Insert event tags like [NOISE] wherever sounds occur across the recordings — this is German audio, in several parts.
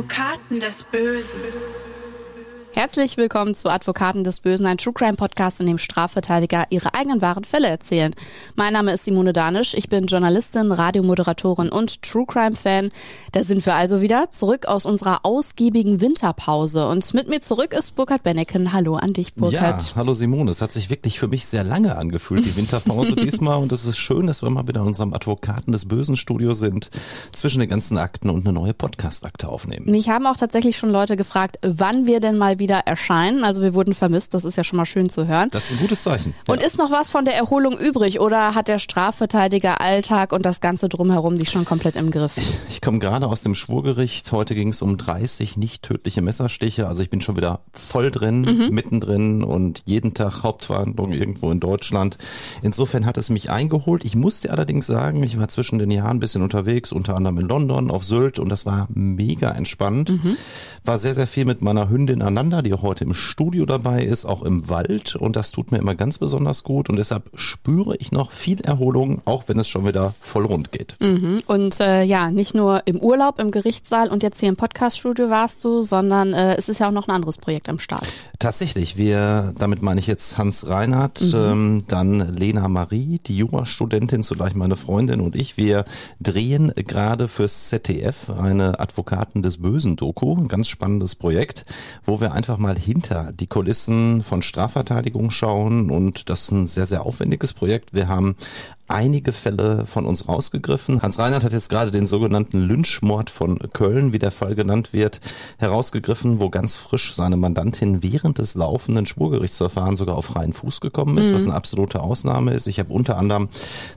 Advokaten des Bösen. Herzlich willkommen zu Advokaten des Bösen, ein True Crime Podcast, in dem Strafverteidiger ihre eigenen wahren Fälle erzählen. Mein Name ist Simone Danisch, ich bin Journalistin, Radiomoderatorin und True Crime Fan. Da sind wir also wieder zurück aus unserer ausgiebigen Winterpause und mit mir zurück ist Burkhard Benneken. Hallo an dich, Burkhard. Ja, hallo Simone. Es hat sich wirklich für mich sehr lange angefühlt, die Winterpause [LAUGHS] diesmal und es ist schön, dass wir mal wieder in unserem Advokaten des Bösen Studio sind, zwischen den ganzen Akten und eine neue Podcast-Akte aufnehmen. Mich haben auch tatsächlich schon Leute gefragt, wann wir denn mal wieder erscheinen. Also wir wurden vermisst, das ist ja schon mal schön zu hören. Das ist ein gutes Zeichen. Und ist noch was von der Erholung übrig oder hat der Strafverteidiger Alltag und das Ganze drumherum dich schon komplett im Griff? Ich komme gerade aus dem Schwurgericht. Heute ging es um 30 nicht tödliche Messerstiche. Also ich bin schon wieder voll drin, mhm. mittendrin und jeden Tag Hauptverhandlung irgendwo in Deutschland. Insofern hat es mich eingeholt. Ich musste allerdings sagen, ich war zwischen den Jahren ein bisschen unterwegs, unter anderem in London, auf Sylt und das war mega entspannt. Mhm. War sehr, sehr viel mit meiner Hündin aneinander Amanda, die auch heute im Studio dabei ist, auch im Wald und das tut mir immer ganz besonders gut und deshalb spüre ich noch viel Erholung, auch wenn es schon wieder voll rund geht. Mhm. Und äh, ja, nicht nur im Urlaub, im Gerichtssaal und jetzt hier im Podcaststudio warst du, sondern äh, es ist ja auch noch ein anderes Projekt am Start. Tatsächlich, wir, damit meine ich jetzt Hans Reinhardt, mhm. ähm, dann Lena Marie, die Jurastudentin, zugleich meine Freundin und ich, wir drehen gerade fürs ZDF eine Advokaten des Bösen Doku, ein ganz spannendes Projekt, wo wir einfach mal hinter die Kulissen von Strafverteidigung schauen und das ist ein sehr, sehr aufwendiges Projekt. Wir haben einige Fälle von uns rausgegriffen. Hans Reinhardt hat jetzt gerade den sogenannten Lynchmord von Köln, wie der Fall genannt wird, herausgegriffen, wo ganz frisch seine Mandantin während des laufenden Schwurgerichtsverfahrens sogar auf freien Fuß gekommen ist, mhm. was eine absolute Ausnahme ist. Ich habe unter anderem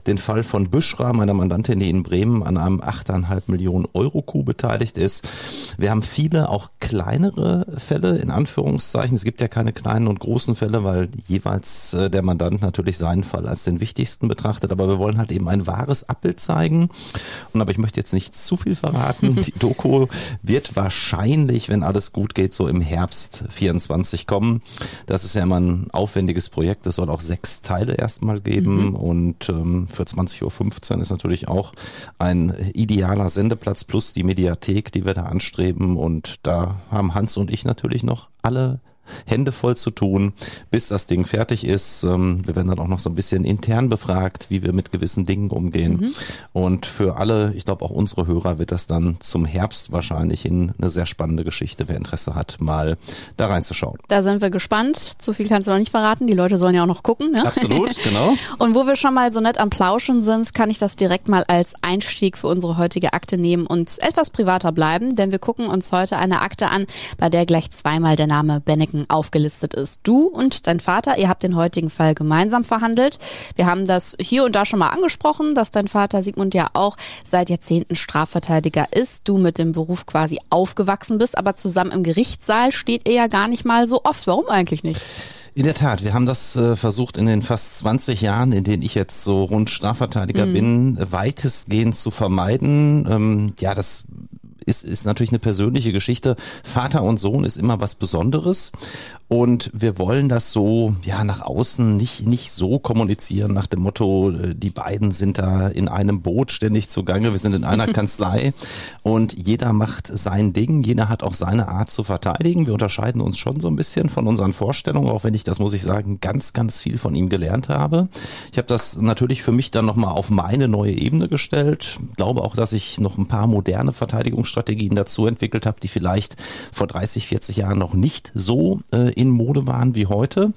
den Fall von Büschra, meiner Mandantin, die in Bremen an einem 8,5 Millionen Euro Coup beteiligt ist. Wir haben viele auch kleinere Fälle, in Anführungszeichen. Es gibt ja keine kleinen und großen Fälle, weil jeweils äh, der Mandant natürlich seinen Fall als den wichtigsten betrachtet. Aber aber wir wollen halt eben ein wahres Abbild zeigen. Und aber ich möchte jetzt nicht zu viel verraten. Die [LAUGHS] Doku wird wahrscheinlich, wenn alles gut geht, so im Herbst 24 kommen. Das ist ja immer ein aufwendiges Projekt. Es soll auch sechs Teile erstmal geben mhm. und ähm, für 20.15 Uhr ist natürlich auch ein idealer Sendeplatz plus die Mediathek, die wir da anstreben. Und da haben Hans und ich natürlich noch alle Hände voll zu tun, bis das Ding fertig ist. Ähm, wir werden dann auch noch so ein bisschen intern befragt, wie wir mit gewissen Dingen umgehen. Mhm. Und für alle, ich glaube auch unsere Hörer, wird das dann zum Herbst wahrscheinlich in eine sehr spannende Geschichte, wer Interesse hat, mal da reinzuschauen. Da sind wir gespannt. Zu viel kannst du noch nicht verraten. Die Leute sollen ja auch noch gucken. Ne? Absolut, [LAUGHS] genau. Und wo wir schon mal so nett am Plauschen sind, kann ich das direkt mal als Einstieg für unsere heutige Akte nehmen und etwas privater bleiben, denn wir gucken uns heute eine Akte an, bei der gleich zweimal der Name Benneken Risiken aufgelistet ist. Du und dein Vater, ihr habt den heutigen Fall gemeinsam verhandelt. Wir haben das hier und da schon mal angesprochen, dass dein Vater Sigmund ja auch seit Jahrzehnten Strafverteidiger ist. Du mit dem Beruf quasi aufgewachsen bist, aber zusammen im Gerichtssaal steht er ja gar nicht mal so oft. Warum eigentlich nicht? In der Tat, wir haben das äh, versucht in den fast 20 Jahren, in denen ich jetzt so rund Strafverteidiger mhm. bin, weitestgehend zu vermeiden. Ähm, ja, das ist, ist natürlich eine persönliche Geschichte. Vater und Sohn ist immer was Besonderes. Und wir wollen das so, ja, nach außen nicht, nicht so kommunizieren nach dem Motto, äh, die beiden sind da in einem Boot ständig zugange, wir sind in einer [LAUGHS] Kanzlei und jeder macht sein Ding, jeder hat auch seine Art zu verteidigen. Wir unterscheiden uns schon so ein bisschen von unseren Vorstellungen, auch wenn ich, das muss ich sagen, ganz, ganz viel von ihm gelernt habe. Ich habe das natürlich für mich dann nochmal auf meine neue Ebene gestellt. Glaube auch, dass ich noch ein paar moderne Verteidigungsstrategien dazu entwickelt habe, die vielleicht vor 30, 40 Jahren noch nicht so äh, in Mode waren wie heute.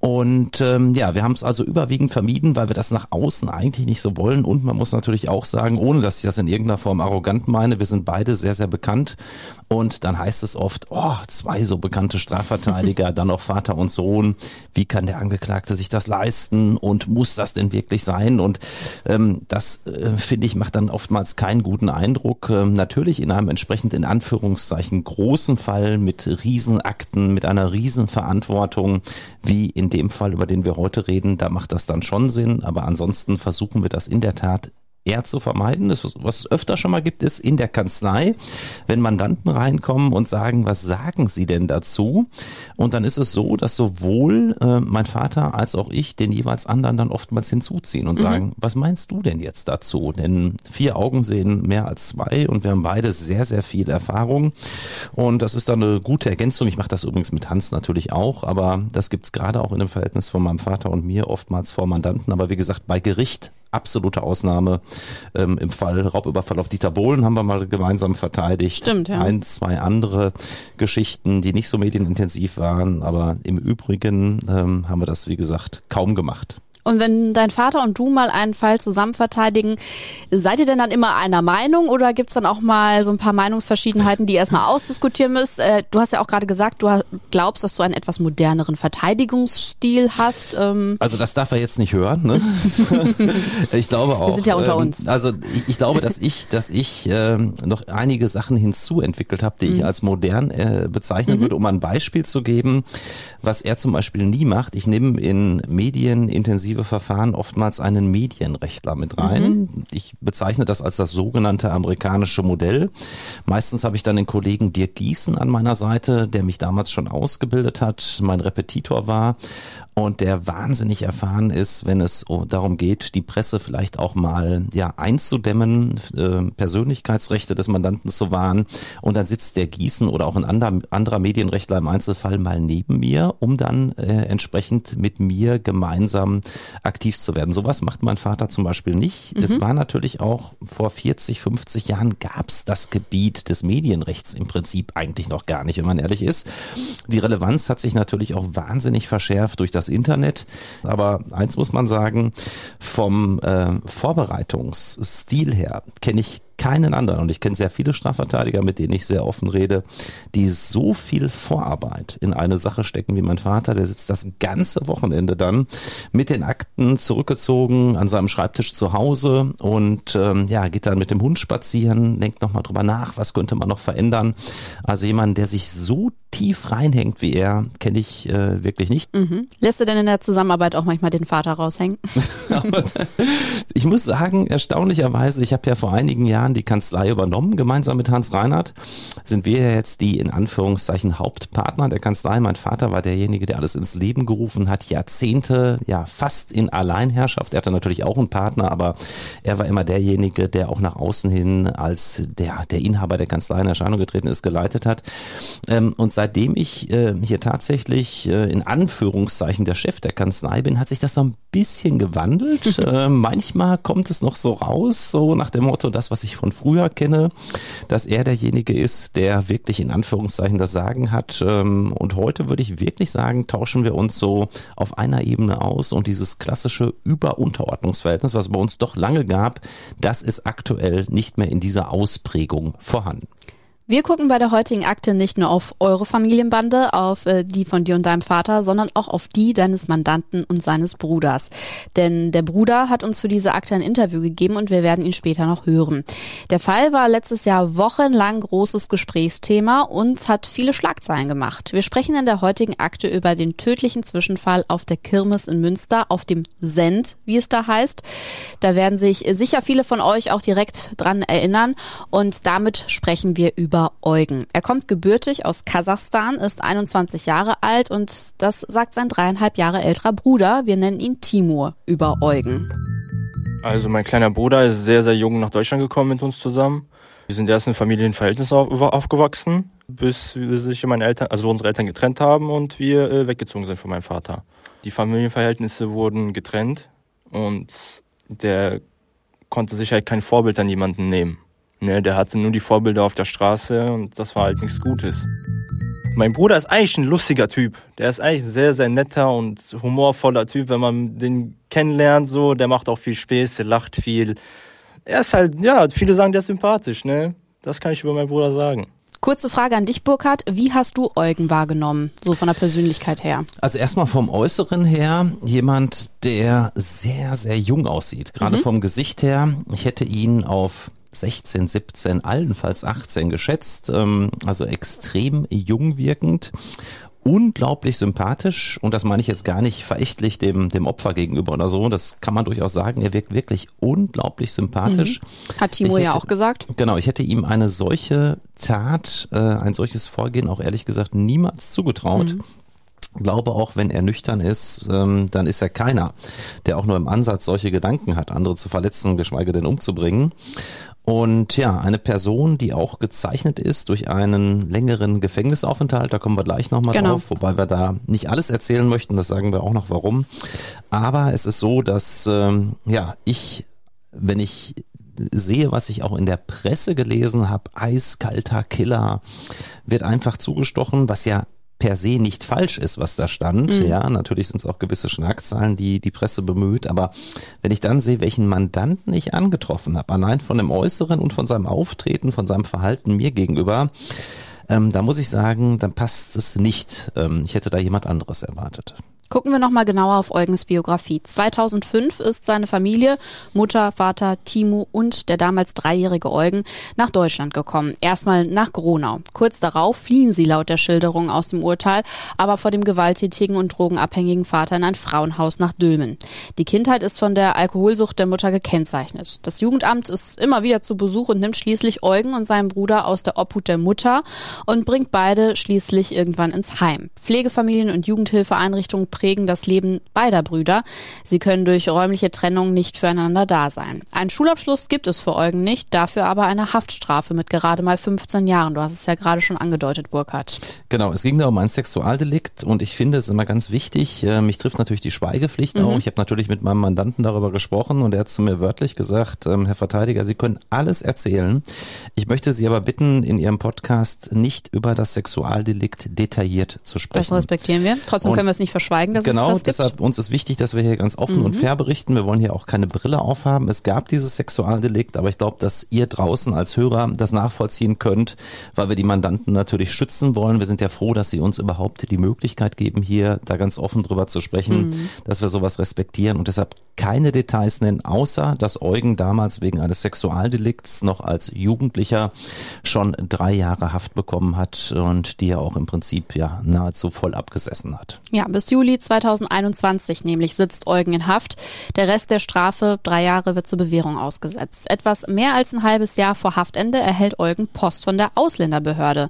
Und ähm, ja, wir haben es also überwiegend vermieden, weil wir das nach außen eigentlich nicht so wollen. Und man muss natürlich auch sagen, ohne dass ich das in irgendeiner Form arrogant meine, wir sind beide sehr, sehr bekannt. Und dann heißt es oft, oh, zwei so bekannte Strafverteidiger, [LAUGHS] dann noch Vater und Sohn. Wie kann der Angeklagte sich das leisten? Und muss das denn wirklich sein? Und ähm, das, äh, finde ich, macht dann oftmals keinen guten Eindruck. Ähm, natürlich in einem entsprechend in Anführungszeichen großen Fall mit Riesenakten, mit einer Riesenverantwortung, wie in dem Fall, über den wir heute reden, da macht das dann schon Sinn. Aber ansonsten versuchen wir das in der Tat eher zu vermeiden. Das, was es öfter schon mal gibt, ist in der Kanzlei, wenn Mandanten reinkommen und sagen, was sagen sie denn dazu? Und dann ist es so, dass sowohl äh, mein Vater als auch ich den jeweils anderen dann oftmals hinzuziehen und mhm. sagen, was meinst du denn jetzt dazu? Denn vier Augen sehen mehr als zwei und wir haben beide sehr, sehr viel Erfahrung. Und das ist dann eine gute Ergänzung. Ich mache das übrigens mit Hans natürlich auch, aber das gibt's gerade auch in dem Verhältnis von meinem Vater und mir oftmals vor Mandanten. Aber wie gesagt, bei Gericht absolute Ausnahme. Ähm, Im Fall Raubüberfall auf Dieter Bohlen haben wir mal gemeinsam verteidigt. Stimmt, ja. Ein, zwei andere Geschichten, die nicht so medienintensiv waren, aber im Übrigen ähm, haben wir das, wie gesagt, kaum gemacht. Und wenn dein Vater und du mal einen Fall zusammen verteidigen, seid ihr denn dann immer einer Meinung oder gibt's dann auch mal so ein paar Meinungsverschiedenheiten, die ihr erstmal ausdiskutieren müsst? Äh, du hast ja auch gerade gesagt, du glaubst, dass du einen etwas moderneren Verteidigungsstil hast. Ähm also das darf er jetzt nicht hören. Ne? [LAUGHS] ich glaube auch. Wir sind ja unter ähm, uns. Also ich, glaube, dass ich, dass ich ähm, noch einige Sachen hinzuentwickelt habe, die mhm. ich als modern äh, bezeichnen mhm. würde, um ein Beispiel zu geben, was er zum Beispiel nie macht. Ich nehme in Medien intensiv intensive Verfahren oftmals einen Medienrechtler mit rein. Mhm. Ich bezeichne das als das sogenannte amerikanische Modell. Meistens habe ich dann den Kollegen Dirk Gießen an meiner Seite, der mich damals schon ausgebildet hat, mein Repetitor war und der wahnsinnig erfahren ist, wenn es darum geht, die Presse vielleicht auch mal ja einzudämmen, äh, Persönlichkeitsrechte des Mandanten zu wahren. Und dann sitzt der Gießen oder auch ein anderer, anderer Medienrechtler im Einzelfall mal neben mir, um dann äh, entsprechend mit mir gemeinsam aktiv zu werden. Sowas macht mein Vater zum Beispiel nicht. Mhm. Es war natürlich auch vor 40, 50 Jahren gab es das Gebiet des Medienrechts im Prinzip eigentlich noch gar nicht, wenn man ehrlich ist. Die Relevanz hat sich natürlich auch wahnsinnig verschärft durch das Internet. Aber eins muss man sagen, vom äh, Vorbereitungsstil her kenne ich keinen anderen, und ich kenne sehr viele Strafverteidiger, mit denen ich sehr offen rede, die so viel Vorarbeit in eine Sache stecken wie mein Vater. Der sitzt das ganze Wochenende dann mit den Akten zurückgezogen an seinem Schreibtisch zu Hause und ähm, ja, geht dann mit dem Hund spazieren, denkt nochmal drüber nach, was könnte man noch verändern. Also jemand, der sich so tief reinhängt wie er, kenne ich äh, wirklich nicht. Mhm. Lässt du denn in der Zusammenarbeit auch manchmal den Vater raushängen? [LAUGHS] [LAUGHS] ich muss sagen, erstaunlicherweise, ich habe ja vor einigen Jahren die Kanzlei übernommen, gemeinsam mit Hans Reinhardt, sind wir jetzt die in Anführungszeichen Hauptpartner der Kanzlei. Mein Vater war derjenige, der alles ins Leben gerufen hat, Jahrzehnte, ja fast in Alleinherrschaft. Er hatte natürlich auch einen Partner, aber er war immer derjenige, der auch nach außen hin als der, der Inhaber der Kanzlei in Erscheinung getreten ist, geleitet hat. Ähm, und seitdem ich äh, hier tatsächlich äh, in Anführungszeichen der Chef der Kanzlei bin, hat sich das so ein bisschen gewandelt. [LAUGHS] äh, manchmal kommt es noch so raus, so nach dem Motto, das, was ich von früher kenne, dass er derjenige ist, der wirklich in Anführungszeichen das Sagen hat. Ähm, und heute würde ich wirklich sagen, tauschen wir uns so auf einer Ebene aus und dieses klassische Über-Unterordnungsverhältnis, was es bei uns doch lange gab, das ist aktuell nicht mehr in dieser Ausprägung vorhanden. Wir gucken bei der heutigen Akte nicht nur auf eure Familienbande, auf äh, die von dir und deinem Vater, sondern auch auf die deines Mandanten und seines Bruders. Denn der Bruder hat uns für diese Akte ein Interview gegeben und wir werden ihn später noch hören. Der Fall war letztes Jahr wochenlang großes Gesprächsthema und hat viele Schlagzeilen gemacht. Wir sprechen in der heutigen Akte über den tödlichen Zwischenfall auf der Kirmes in Münster, auf dem Send, wie es da heißt. Da werden sich sicher viele von euch auch direkt dran erinnern und damit sprechen wir über über Eugen. Er kommt gebürtig aus Kasachstan, ist 21 Jahre alt und das sagt sein dreieinhalb Jahre älterer Bruder. Wir nennen ihn Timur über Eugen. Also mein kleiner Bruder ist sehr, sehr jung nach Deutschland gekommen mit uns zusammen. Wir sind erst in Familienverhältnissen aufgewachsen, bis sich meine Eltern, also unsere Eltern getrennt haben und wir äh, weggezogen sind von meinem Vater. Die Familienverhältnisse wurden getrennt und der konnte sich halt kein Vorbild an jemanden nehmen. Ne, der hatte nur die Vorbilder auf der Straße und das war halt nichts Gutes. Mein Bruder ist eigentlich ein lustiger Typ. Der ist eigentlich ein sehr, sehr netter und humorvoller Typ, wenn man den kennenlernt, so. Der macht auch viel Späße, lacht viel. Er ist halt, ja, viele sagen, der ist sympathisch, ne? Das kann ich über meinen Bruder sagen. Kurze Frage an dich, Burkhard. Wie hast du Eugen wahrgenommen, so von der Persönlichkeit her? Also erstmal vom Äußeren her, jemand, der sehr, sehr jung aussieht. Gerade mhm. vom Gesicht her. Ich hätte ihn auf 16, 17, allenfalls 18 geschätzt, ähm, also extrem jung wirkend unglaublich sympathisch und das meine ich jetzt gar nicht verächtlich dem, dem Opfer gegenüber oder so. Das kann man durchaus sagen. Er wirkt wirklich unglaublich sympathisch. Mhm. Hat Timo Ich ja hätte- auch gesagt. Genau, ich hätte ihm eine solche Tat, äh, ein solches Vorgehen auch ehrlich gesagt niemals zugetraut. Glaube auch, wenn er nüchtern ist, ähm, dann ist er keiner, der auch nur im Ansatz solche Gedanken hat, andere zu verletzen, geschweige denn umzubringen. Und ja, eine Person, die auch gezeichnet ist durch einen längeren Gefängnisaufenthalt, da kommen wir gleich nochmal Genau. drauf, wobei wir da nicht alles erzählen möchten, das sagen wir auch noch warum. Aber es ist so, dass ähm, ja, ich, wenn ich sehe, was ich auch in der Presse gelesen habe, eiskalter Killer, wird einfach zugestochen, was ja per se nicht falsch ist, was da stand. Ja, natürlich sind es auch gewisse Schlagzeilen, die die Presse bemüht. Aber wenn ich dann sehe, welchen Mandanten ich angetroffen habe, allein von dem Äußeren und von seinem Auftreten, von seinem Verhalten mir gegenüber, ähm, da muss ich sagen, dann passt es nicht. Ähm, ich hätte da jemand anderes erwartet. Gucken wir nochmal genauer auf Eugens Biografie. 2005 ist seine Familie, Mutter, Vater, Timo und der damals dreijährige Eugen nach Deutschland gekommen. Erstmal nach Gronau. Kurz darauf fliehen sie laut der Schilderung aus dem Urteil, aber vor dem gewalttätigen und drogenabhängigen Vater in ein Frauenhaus nach Dülmen. Die Kindheit ist von der Alkoholsucht der Mutter gekennzeichnet. Das Jugendamt ist immer wieder zu Besuch und nimmt schließlich Eugen und seinen Bruder aus der Obhut der Mutter und bringt beide schließlich irgendwann ins Heim. Pflegefamilien und Jugendhilfeeinrichtungen prägen das Leben beider Brüder. Sie können durch räumliche Trennung nicht füreinander da sein. Einen Schulabschluss gibt es für Eugen nicht, dafür aber eine Haftstrafe mit gerade mal 15 Jahren. Du hast es ja gerade schon angedeutet, Burkhard. Genau, es ging da um ein Sexualdelikt und ich finde es immer ganz wichtig, äh, mich trifft natürlich die Schweigepflicht auch. Ich habe natürlich mit meinem Mandanten darüber gesprochen und er hat zu mir wörtlich gesagt, ähm, Herr Verteidiger, Sie können alles erzählen. Ich möchte Sie aber bitten, in Ihrem Podcast nicht über das Sexualdelikt detailliert zu Das sprechen. respektieren wir. Trotzdem Und können wir es nicht verschweigen, dass genau, es das gibt. Mhm. deshalb uns ist wichtig, dass wir hier ganz offen und fair berichten. Wir wollen hier auch keine Brille aufhaben. Es gab dieses Sexualdelikt, aber ich glaube, dass ihr draußen als Hörer das nachvollziehen könnt, weil wir die Mandanten natürlich schützen wollen. Wir sind ja froh, dass sie uns überhaupt die Möglichkeit geben, hier da ganz offen drüber zu sprechen, Mhm. dass wir sowas respektieren und deshalb keine Details nennen, außer dass Eugen damals wegen eines Sexualdelikts noch als Jugendlicher schon drei Jahre Haft bekommen hat und die er auch im Prinzip ja nahezu voll abgesessen hat. Ja, bis Juli 2021 nämlich sitzt Eugen in Haft. Der Rest der Strafe, drei Jahre, wird zur Bewährung ausgesetzt. Etwas mehr als ein halbes Jahr vor Haftende erhält Eugen Post von der Ausländerbehörde.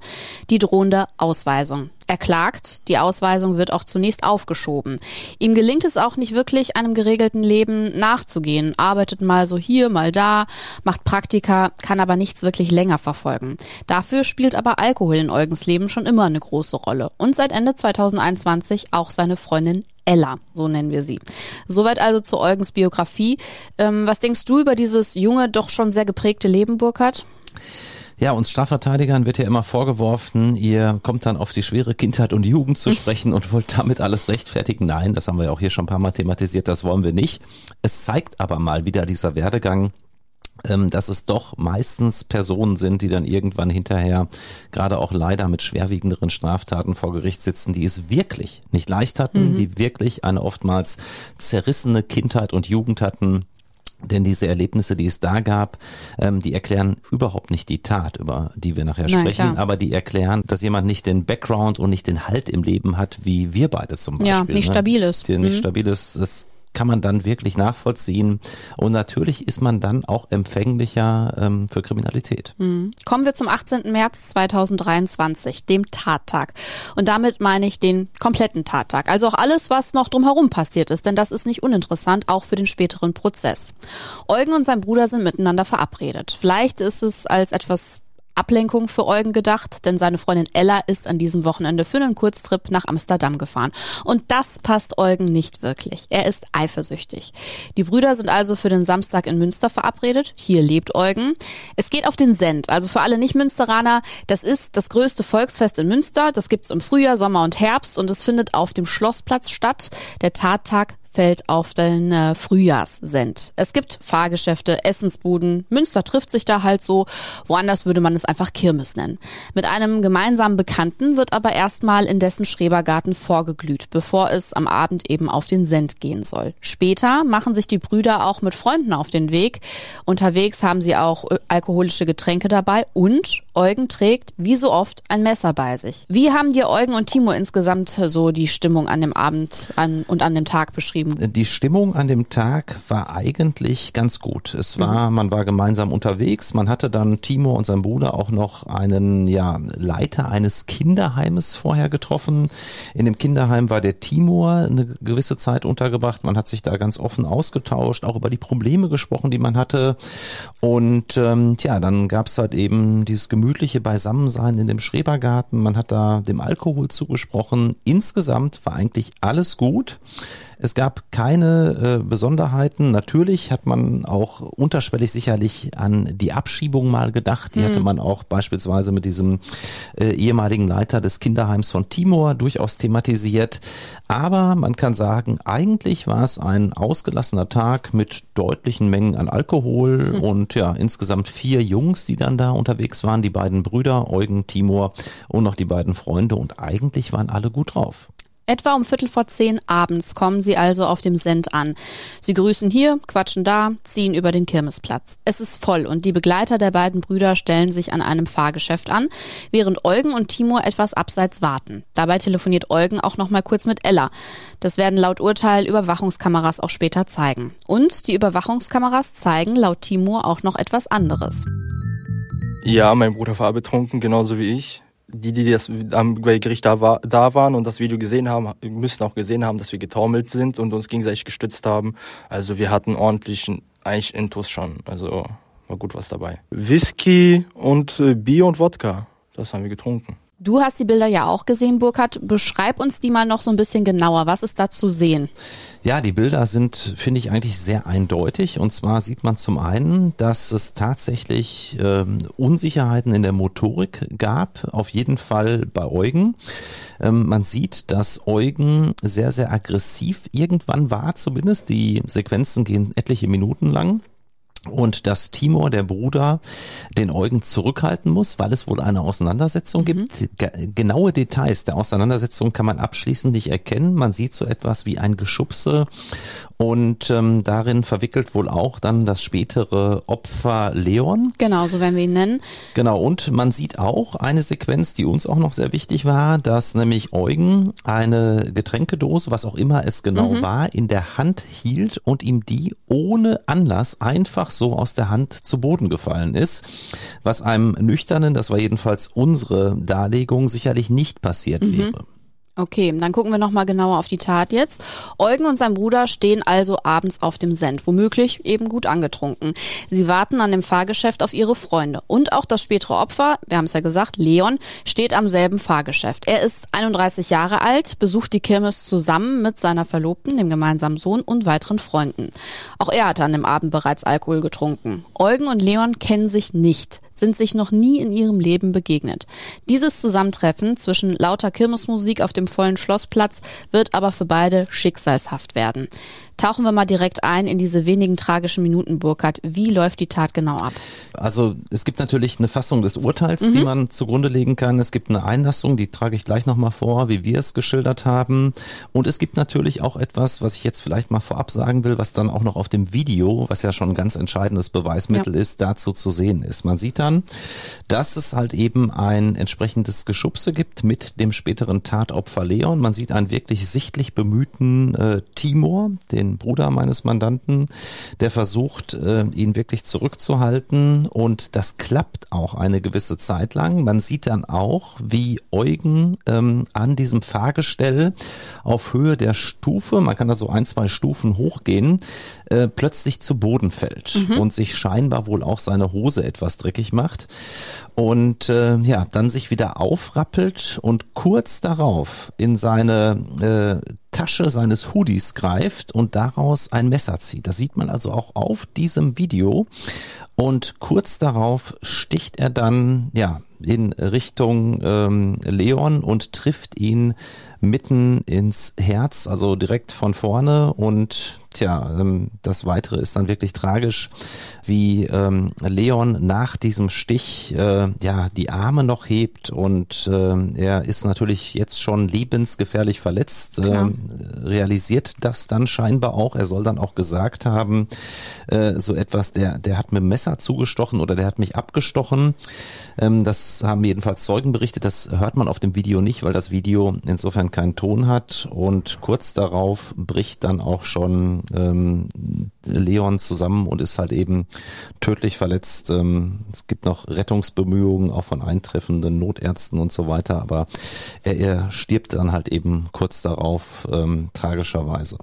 Die drohende Ausweisung. Er klagt, die Ausweisung wird auch zunächst aufgeschoben. Ihm gelingt es auch nicht wirklich, einem geregelten Leben nachzugehen, arbeitet mal so hier, mal da, macht Praktika, kann aber nichts wirklich länger verfolgen. Dafür spielt aber Alkohol in Eugens Leben schon immer eine große Rolle. Und seit Ende 2021 auch seine Freundin Ella, so nennen wir sie. Soweit also zu Eugens Biografie. Ähm, was denkst du über dieses junge, doch schon sehr geprägte Leben, Burkhard? Ja, uns Strafverteidigern wird ja immer vorgeworfen, ihr kommt dann auf die schwere Kindheit und Jugend zu [LAUGHS] sprechen und wollt damit alles rechtfertigen. Nein, das haben wir ja auch hier schon ein paar Mal thematisiert, das wollen wir nicht. Es zeigt aber mal wieder dieser Werdegang, ähm, dass es doch meistens Personen sind, die dann irgendwann hinterher gerade auch leider mit schwerwiegenderen Straftaten vor Gericht sitzen, die es wirklich nicht leicht hatten, die wirklich eine oftmals zerrissene Kindheit und Jugend hatten, denn diese Erlebnisse, die es da gab, ähm, die erklären überhaupt nicht die Tat, über die wir nachher Nein, sprechen, klar. aber die erklären, dass jemand nicht den Background und nicht den Halt im Leben hat, wie wir beide zum Beispiel. Ja, nicht ne? stabil ist. Der nicht Mhm. stabil ist, kann man dann wirklich nachvollziehen. Und natürlich ist man dann auch empfänglicher ähm, für Kriminalität. Kommen wir zum 18. März 2023, dem Tattag. Und damit meine ich den kompletten Tattag. Also auch alles, was noch drumherum passiert ist, denn das ist nicht uninteressant, auch für den späteren Prozess. Eugen und sein Bruder sind miteinander verabredet. Vielleicht ist es als etwas Ablenkung für Eugen gedacht, denn seine Freundin Ella ist an diesem Wochenende für einen Kurztrip nach Amsterdam gefahren. Und das passt Eugen nicht wirklich. Er ist eifersüchtig. Die Brüder sind also für den Samstag in Münster verabredet. Hier lebt Eugen. Es geht auf den Send. Also für alle Nicht-Münsteraner, das ist das größte Volksfest in Münster. Das gibt's im Frühjahr, Sommer und Herbst und es findet auf dem Schlossplatz statt. Der Tattag fällt auf den äh, Frühjahrssend. Es gibt Fahrgeschäfte, Essensbuden. Münster trifft sich da halt so. Woanders würde man es einfach Kirmes nennen. Mit einem gemeinsamen Bekannten wird aber erstmal in dessen Schrebergarten vorgeglüht, bevor es am Abend eben auf den Send gehen soll. Später machen sich die Brüder auch mit Freunden auf den Weg. Unterwegs haben sie auch äh, alkoholische Getränke dabei und Eugen trägt, wie so oft, ein Messer bei sich. Wie haben dir Eugen und Timo insgesamt so die Stimmung an dem Abend an, und an dem Tag beschrieben? Die Stimmung an dem Tag war eigentlich ganz gut. Es war, mhm. man war gemeinsam unterwegs. Man hatte dann Timo und sein Bruder auch noch einen, ja, Leiter eines Kinderheimes vorher getroffen. In dem Kinderheim war der Timur eine gewisse Zeit untergebracht. Man hat sich da ganz offen ausgetauscht, auch über die Probleme gesprochen, die man hatte. Und ähm, ja, dann gab's halt eben dieses gemütliche Beisammensein in dem Schrebergarten. Man hat da dem Alkohol zugesprochen. Insgesamt war eigentlich alles gut. Es gab keine äh, Besonderheiten. Natürlich hat man auch unterschwellig sicherlich an die Abschiebung mal gedacht. Die mhm. hatte man auch beispielsweise mit diesem äh, ehemaligen Leiter des Kinderheims von Timor durchaus thematisiert. Aber man kann sagen, eigentlich war es ein ausgelassener Tag mit deutlichen Mengen an Alkohol mhm. und ja, insgesamt vier Jungs, die dann da unterwegs waren. Die beiden Brüder, Eugen, Timor und noch die beiden Freunde. Und eigentlich waren alle gut drauf. Etwa um Viertel vor zehn abends kommen sie also auf dem Send an. Sie grüßen hier, quatschen da, ziehen über den Kirmesplatz. Es ist voll und die Begleiter der beiden Brüder stellen sich an einem Fahrgeschäft an, während Eugen und Timur etwas abseits warten. Dabei telefoniert Eugen auch noch mal kurz mit Ella. Das werden laut Urteil Überwachungskameras auch später zeigen. Und die Überwachungskameras zeigen laut Timur auch noch etwas anderes. Ja, mein Bruder war betrunken, genauso wie ich die, die das am Gericht da, war, da waren und das Video gesehen haben, müssen auch gesehen haben, dass wir getaumelt sind und uns gegenseitig gestützt haben. Also wir hatten ordentlichen, eigentlich Intus schon. Also war gut was dabei. Whisky und äh, Bier und Wodka, das haben wir getrunken. Du hast die Bilder ja auch gesehen, Burkhard. Beschreib uns die mal noch so ein bisschen genauer. Was ist da zu sehen? Ja, die Bilder sind, finde ich, eigentlich sehr eindeutig. Und zwar sieht man zum einen, dass es tatsächlich ähm, Unsicherheiten in der Motorik gab. Auf jeden Fall bei Eugen. Ähm, man sieht, dass Eugen sehr, sehr aggressiv irgendwann war, zumindest. Die Sequenzen gehen etliche Minuten lang und dass Timor, der Bruder, den Eugen zurückhalten muss, weil es wohl eine Auseinandersetzung mhm. gibt. Genaue Details der Auseinandersetzung kann man abschließend nicht erkennen. Man sieht so etwas wie ein Geschubse und ähm, darin verwickelt wohl auch dann das spätere Opfer Leon. Genau, so werden wir ihn nennen. Genau, und man sieht auch eine Sequenz, die uns auch noch sehr wichtig war, dass nämlich Eugen eine Getränkedose, was auch immer es genau mhm. war, in der Hand hielt und ihm die ohne Anlass einfach so aus der Hand zu Boden gefallen ist, was einem nüchternen, das war jedenfalls unsere Darlegung, sicherlich nicht passiert mhm. wäre. Okay, dann gucken wir nochmal genauer auf die Tat jetzt. Eugen und sein Bruder stehen also abends auf dem Send, womöglich eben gut angetrunken. Sie warten an dem Fahrgeschäft auf ihre Freunde. Und auch das spätere Opfer, wir haben es ja gesagt, Leon, steht am selben Fahrgeschäft. Er ist 31 Jahre alt, besucht die Kirmes zusammen mit seiner Verlobten, dem gemeinsamen Sohn und weiteren Freunden. Auch er hatte an dem Abend bereits Alkohol getrunken. Eugen und Leon kennen sich nicht sind sich noch nie in ihrem Leben begegnet. Dieses Zusammentreffen zwischen lauter Kirmesmusik auf dem vollen Schlossplatz wird aber für beide schicksalshaft werden. Tauchen wir mal direkt ein in diese wenigen tragischen Minuten, Burkhardt. Wie läuft die Tat genau ab? Also es gibt natürlich eine Fassung des Urteils, mhm. die man zugrunde legen kann. Es gibt eine Einlassung, die trage ich gleich nochmal vor, wie wir es geschildert haben. Und es gibt natürlich auch etwas, was ich jetzt vielleicht mal vorab sagen will, was dann auch noch auf dem Video, was ja schon ein ganz entscheidendes Beweismittel ja. ist, dazu zu sehen ist. Man sieht dann, dass es halt eben ein entsprechendes Geschubse gibt mit dem späteren Tatopfer Leon. Man sieht einen wirklich sichtlich bemühten äh, Timor, den Bruder meines Mandanten, der versucht, äh, ihn wirklich zurückzuhalten und das klappt auch eine gewisse Zeit lang. Man sieht dann auch, wie Eugen ähm, an diesem Fahrgestell auf Höhe der Stufe, man kann da so ein, zwei Stufen hochgehen, äh, plötzlich zu Boden fällt mhm. und sich scheinbar wohl auch seine Hose etwas dreckig macht und äh, ja, dann sich wieder aufrappelt und kurz darauf in seine äh, Tasche seines Hoodies greift und daraus ein Messer zieht. Das sieht man also auch auf diesem Video. Und kurz darauf sticht er dann, ja, in Richtung ähm, Leon und trifft ihn mitten ins Herz, also direkt von vorne und tja, ähm, das Weitere ist dann wirklich tragisch, wie ähm, Leon nach diesem Stich äh, ja die Arme noch hebt und äh, er ist natürlich jetzt schon lebensgefährlich verletzt, äh, realisiert das dann scheinbar auch. Er soll dann auch gesagt haben, äh, so etwas, der der hat mit dem Messer zugestochen oder der hat mich abgestochen. Ähm, das haben jedenfalls Zeugen berichtet. Das hört man auf dem Video nicht, weil das Video insofern keinen Ton hat. Und kurz darauf bricht dann auch schon ähm, Leon zusammen und ist halt eben tödlich verletzt. Ähm, es gibt noch Rettungsbemühungen auch von eintreffenden Notärzten und so weiter, aber er, er stirbt dann halt eben kurz darauf ähm, tragischerweise.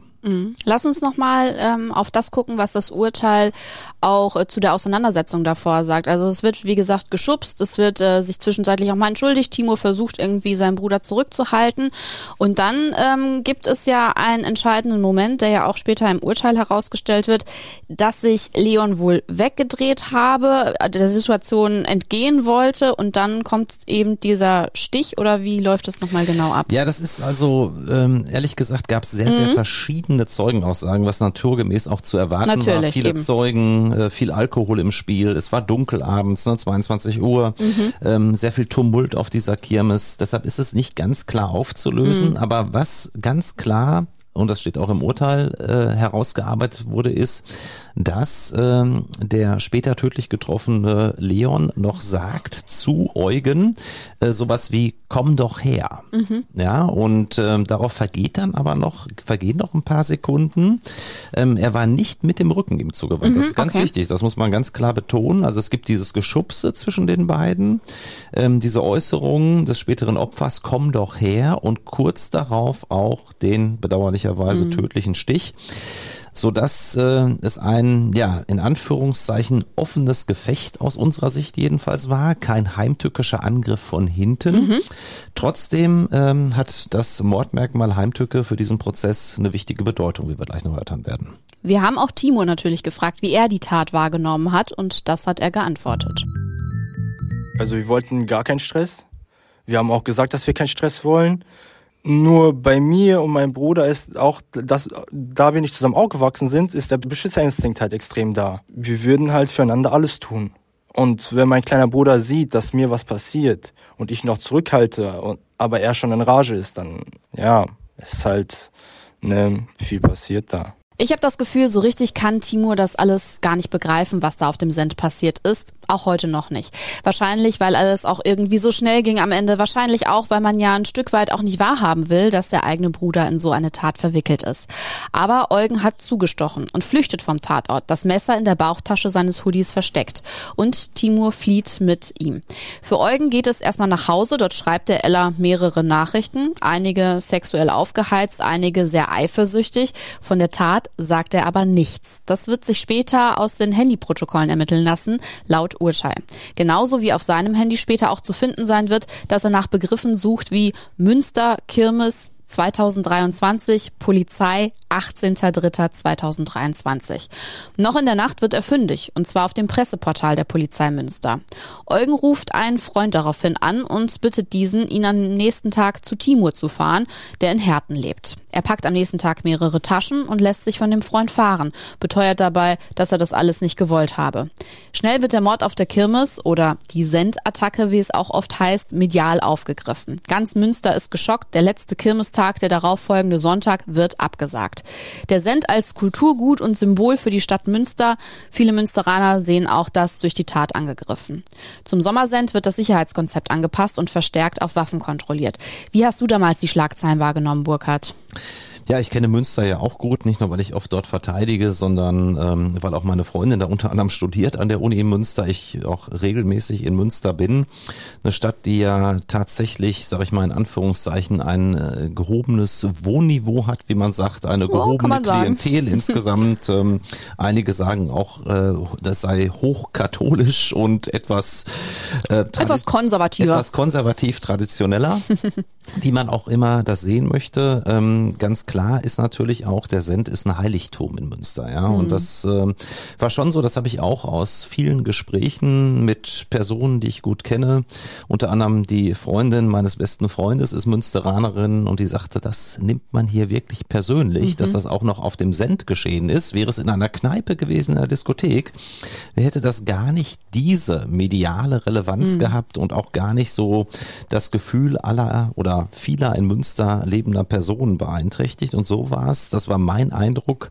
Lass uns nochmal ähm, auf das gucken, was das Urteil auch äh, zu der Auseinandersetzung davor sagt. Also es wird, wie gesagt, geschubst, es wird äh, sich zwischenzeitlich auch mal entschuldigt. Timo versucht irgendwie seinen Bruder zurückzuhalten. Und dann ähm, gibt es ja einen entscheidenden Moment, der ja auch später im Urteil herausgestellt wird, dass sich Leon wohl weggedreht habe, äh, der Situation entgehen wollte und dann kommt eben dieser Stich oder wie läuft das nochmal genau ab? Ja, das ist also, ähm, ehrlich gesagt, gab es sehr, sehr mhm. verschiedene verschiedene Zeugenaussagen, was naturgemäß auch zu erwarten Natürlich, war. Viele eben. Zeugen, äh, viel Alkohol im Spiel. Es war dunkel abends, ne, 22 Uhr, mhm. ähm, sehr viel Tumult auf dieser Kirmes. Deshalb ist es nicht ganz klar aufzulösen. Mhm. Aber was ganz klar und das steht auch im Urteil äh, herausgearbeitet wurde, ist, dass ähm, der später tödlich getroffene Leon noch sagt zu Eugen äh, sowas wie komm doch her. Mhm. Ja, und ähm, darauf vergeht dann aber noch, vergehen noch ein paar Sekunden. Ähm, er war nicht mit dem Rücken ihm zugewandt. Mhm, das ist ganz okay. wichtig, das muss man ganz klar betonen. Also es gibt dieses Geschubse zwischen den beiden, ähm, diese Äußerungen des späteren Opfers, komm doch her und kurz darauf auch den bedauerlicherweise mhm. tödlichen Stich so dass äh, es ein, ja, in Anführungszeichen offenes Gefecht aus unserer Sicht jedenfalls war, kein heimtückischer Angriff von hinten. Mhm. Trotzdem ähm, hat das Mordmerkmal Heimtücke für diesen Prozess eine wichtige Bedeutung, wie wir gleich noch erörtern werden. Wir haben auch Timo natürlich gefragt, wie er die Tat wahrgenommen hat und das hat er geantwortet. Also wir wollten gar keinen Stress. Wir haben auch gesagt, dass wir keinen Stress wollen. Nur bei mir und meinem Bruder ist auch, dass, da wir nicht zusammen aufgewachsen sind, ist der Beschützerinstinkt halt extrem da. Wir würden halt füreinander alles tun. Und wenn mein kleiner Bruder sieht, dass mir was passiert und ich noch zurückhalte, und, aber er schon in Rage ist, dann, ja, ist halt, ne, viel passiert da. Ich habe das Gefühl, so richtig kann Timur das alles gar nicht begreifen, was da auf dem Send passiert ist. Auch heute noch nicht. Wahrscheinlich, weil alles auch irgendwie so schnell ging am Ende. Wahrscheinlich auch, weil man ja ein Stück weit auch nicht wahrhaben will, dass der eigene Bruder in so eine Tat verwickelt ist. Aber Eugen hat zugestochen und flüchtet vom Tatort, das Messer in der Bauchtasche seines Hoodies versteckt. Und Timur flieht mit ihm. Für Eugen geht es erstmal nach Hause. Dort schreibt er Ella mehrere Nachrichten. Einige sexuell aufgeheizt, einige sehr eifersüchtig. Von der Tat sagt er aber nichts. Das wird sich später aus den Handyprotokollen ermitteln lassen, laut Urteil. Genauso wie auf seinem Handy später auch zu finden sein wird, dass er nach Begriffen sucht wie Münster, Kirmes, 2023, Polizei, 18.03.2023. Noch in der Nacht wird er fündig, und zwar auf dem Presseportal der Polizei Münster. Eugen ruft einen Freund daraufhin an und bittet diesen, ihn am nächsten Tag zu Timur zu fahren, der in Herten lebt. Er packt am nächsten Tag mehrere Taschen und lässt sich von dem Freund fahren, beteuert dabei, dass er das alles nicht gewollt habe. Schnell wird der Mord auf der Kirmes oder die Sendattacke, wie es auch oft heißt, medial aufgegriffen. Ganz Münster ist geschockt, der letzte Kirmes Tag, der darauffolgende Sonntag, wird abgesagt. Der Send als Kulturgut und Symbol für die Stadt Münster. Viele Münsteraner sehen auch das durch die Tat angegriffen. Zum Sommersend wird das Sicherheitskonzept angepasst und verstärkt auf Waffen kontrolliert. Wie hast du damals die Schlagzeilen wahrgenommen, Burkhard? Ja, ich kenne Münster ja auch gut, nicht nur weil ich oft dort verteidige, sondern ähm, weil auch meine Freundin da unter anderem studiert an der Uni in Münster. Ich auch regelmäßig in Münster bin. Eine Stadt, die ja tatsächlich, sage ich mal in Anführungszeichen, ein äh, gehobenes Wohnniveau hat, wie man sagt, eine gehobene oh, Klientel [LAUGHS] insgesamt. Ähm, einige sagen auch, äh, das sei hochkatholisch und etwas äh, etwas konservativer. Etwas konservativ traditioneller. [LAUGHS] wie man auch immer das sehen möchte. Ähm, ganz klar ist natürlich auch, der Send ist ein Heiligtum in Münster, ja. Mhm. Und das ähm, war schon so, das habe ich auch aus vielen Gesprächen mit Personen, die ich gut kenne. Unter anderem die Freundin meines besten Freundes ist Münsteranerin und die sagte, das nimmt man hier wirklich persönlich, mhm. dass das auch noch auf dem Send geschehen ist. Wäre es in einer Kneipe gewesen, in einer Diskothek, hätte das gar nicht diese mediale Relevanz mhm. gehabt und auch gar nicht so das Gefühl aller oder vieler in Münster lebender Personen beeinträchtigt. Und so war es, das war mein Eindruck,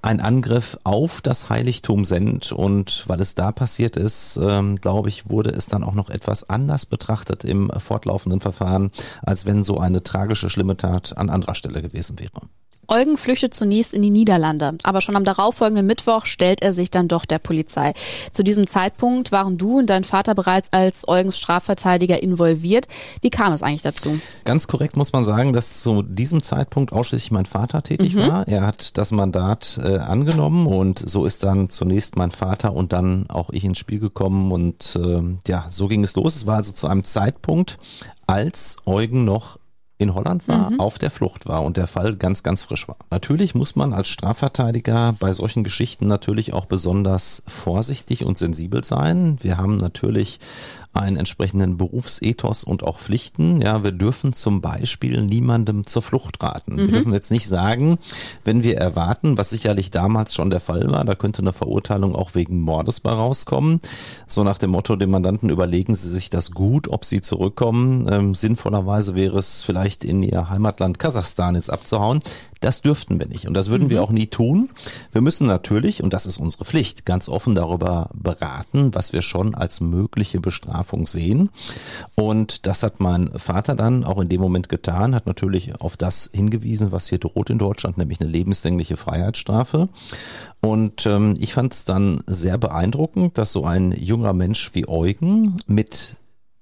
ein Angriff auf das Heiligtum Send. Und weil es da passiert ist, ähm, glaube ich, wurde es dann auch noch etwas anders betrachtet im fortlaufenden Verfahren, als wenn so eine tragische, schlimme Tat an anderer Stelle gewesen wäre. Eugen flüchtet zunächst in die Niederlande, aber schon am darauffolgenden Mittwoch stellt er sich dann doch der Polizei. Zu diesem Zeitpunkt waren du und dein Vater bereits als Eugens Strafverteidiger involviert. Wie kam es eigentlich dazu? Ganz korrekt muss man sagen, dass zu diesem Zeitpunkt ausschließlich mein Vater tätig mhm. war. Er hat das Mandat äh, angenommen und so ist dann zunächst mein Vater und dann auch ich ins Spiel gekommen und äh, ja, so ging es los. Es war also zu einem Zeitpunkt, als Eugen noch in Holland war, mhm. auf der Flucht war und der Fall ganz, ganz frisch war. Natürlich muss man als Strafverteidiger bei solchen Geschichten natürlich auch besonders vorsichtig und sensibel sein. Wir haben natürlich einen entsprechenden Berufsethos und auch Pflichten. Ja, wir dürfen zum Beispiel niemandem zur Flucht raten. Mhm. Wir dürfen jetzt nicht sagen, wenn wir erwarten, was sicherlich damals schon der Fall war, da könnte eine Verurteilung auch wegen Mordes bei rauskommen. So nach dem Motto, dem Mandanten überlegen Sie sich das gut, ob Sie zurückkommen. Ähm, sinnvollerweise wäre es vielleicht in Ihr Heimatland Kasachstan jetzt abzuhauen. Das dürften wir nicht und das würden mhm. wir auch nie tun. Wir müssen natürlich, und das ist unsere Pflicht, ganz offen darüber beraten, was wir schon als mögliche Bestrafung sehen. Und das hat mein Vater dann auch in dem Moment getan, hat natürlich auf das hingewiesen, was hier droht in Deutschland, nämlich eine lebenslängliche Freiheitsstrafe. Und ähm, ich fand es dann sehr beeindruckend, dass so ein junger Mensch wie Eugen mit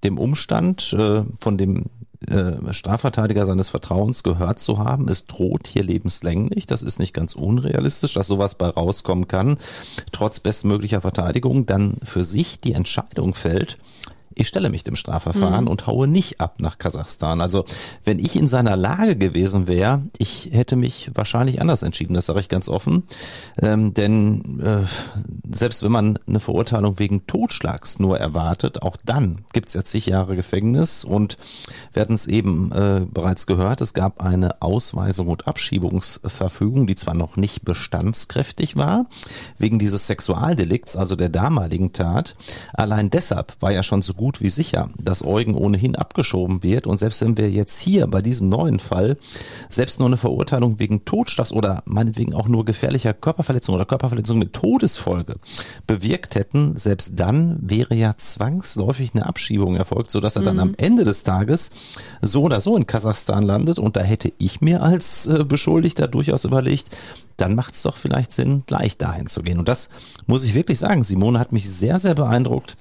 dem Umstand, äh, von dem äh, Strafverteidiger seines Vertrauens gehört zu haben. Es droht hier lebenslänglich. Das ist nicht ganz unrealistisch, dass sowas bei rauskommen kann. Trotz bestmöglicher Verteidigung dann für sich die Entscheidung fällt, ich stelle mich dem Strafverfahren mhm. und haue nicht ab nach Kasachstan. Also wenn ich in seiner Lage gewesen wäre, ich hätte mich wahrscheinlich anders entschieden, das sage ich ganz offen. Ähm, denn äh, selbst wenn man eine Verurteilung wegen Totschlags nur erwartet, auch dann gibt es ja zig Jahre Gefängnis und wir hatten es eben äh, bereits gehört, es gab eine Ausweisung und Abschiebungsverfügung, die zwar noch nicht bestandskräftig war, wegen dieses Sexualdelikts, also der damaligen Tat. Allein deshalb war ja schon so gut gut wie sicher, dass Eugen ohnehin abgeschoben wird. Und selbst wenn wir jetzt hier bei diesem neuen Fall selbst nur eine Verurteilung wegen Totschlags oder meinetwegen auch nur gefährlicher Körperverletzung oder Körperverletzung mit Todesfolge bewirkt hätten, selbst dann wäre ja zwangsläufig eine Abschiebung erfolgt, sodass er dann mhm. am Ende des Tages so oder so in Kasachstan landet. Und da hätte ich mir als äh, Beschuldigter durchaus überlegt, dann macht es doch vielleicht Sinn, gleich dahin zu gehen. Und das muss ich wirklich sagen. Simone hat mich sehr, sehr beeindruckt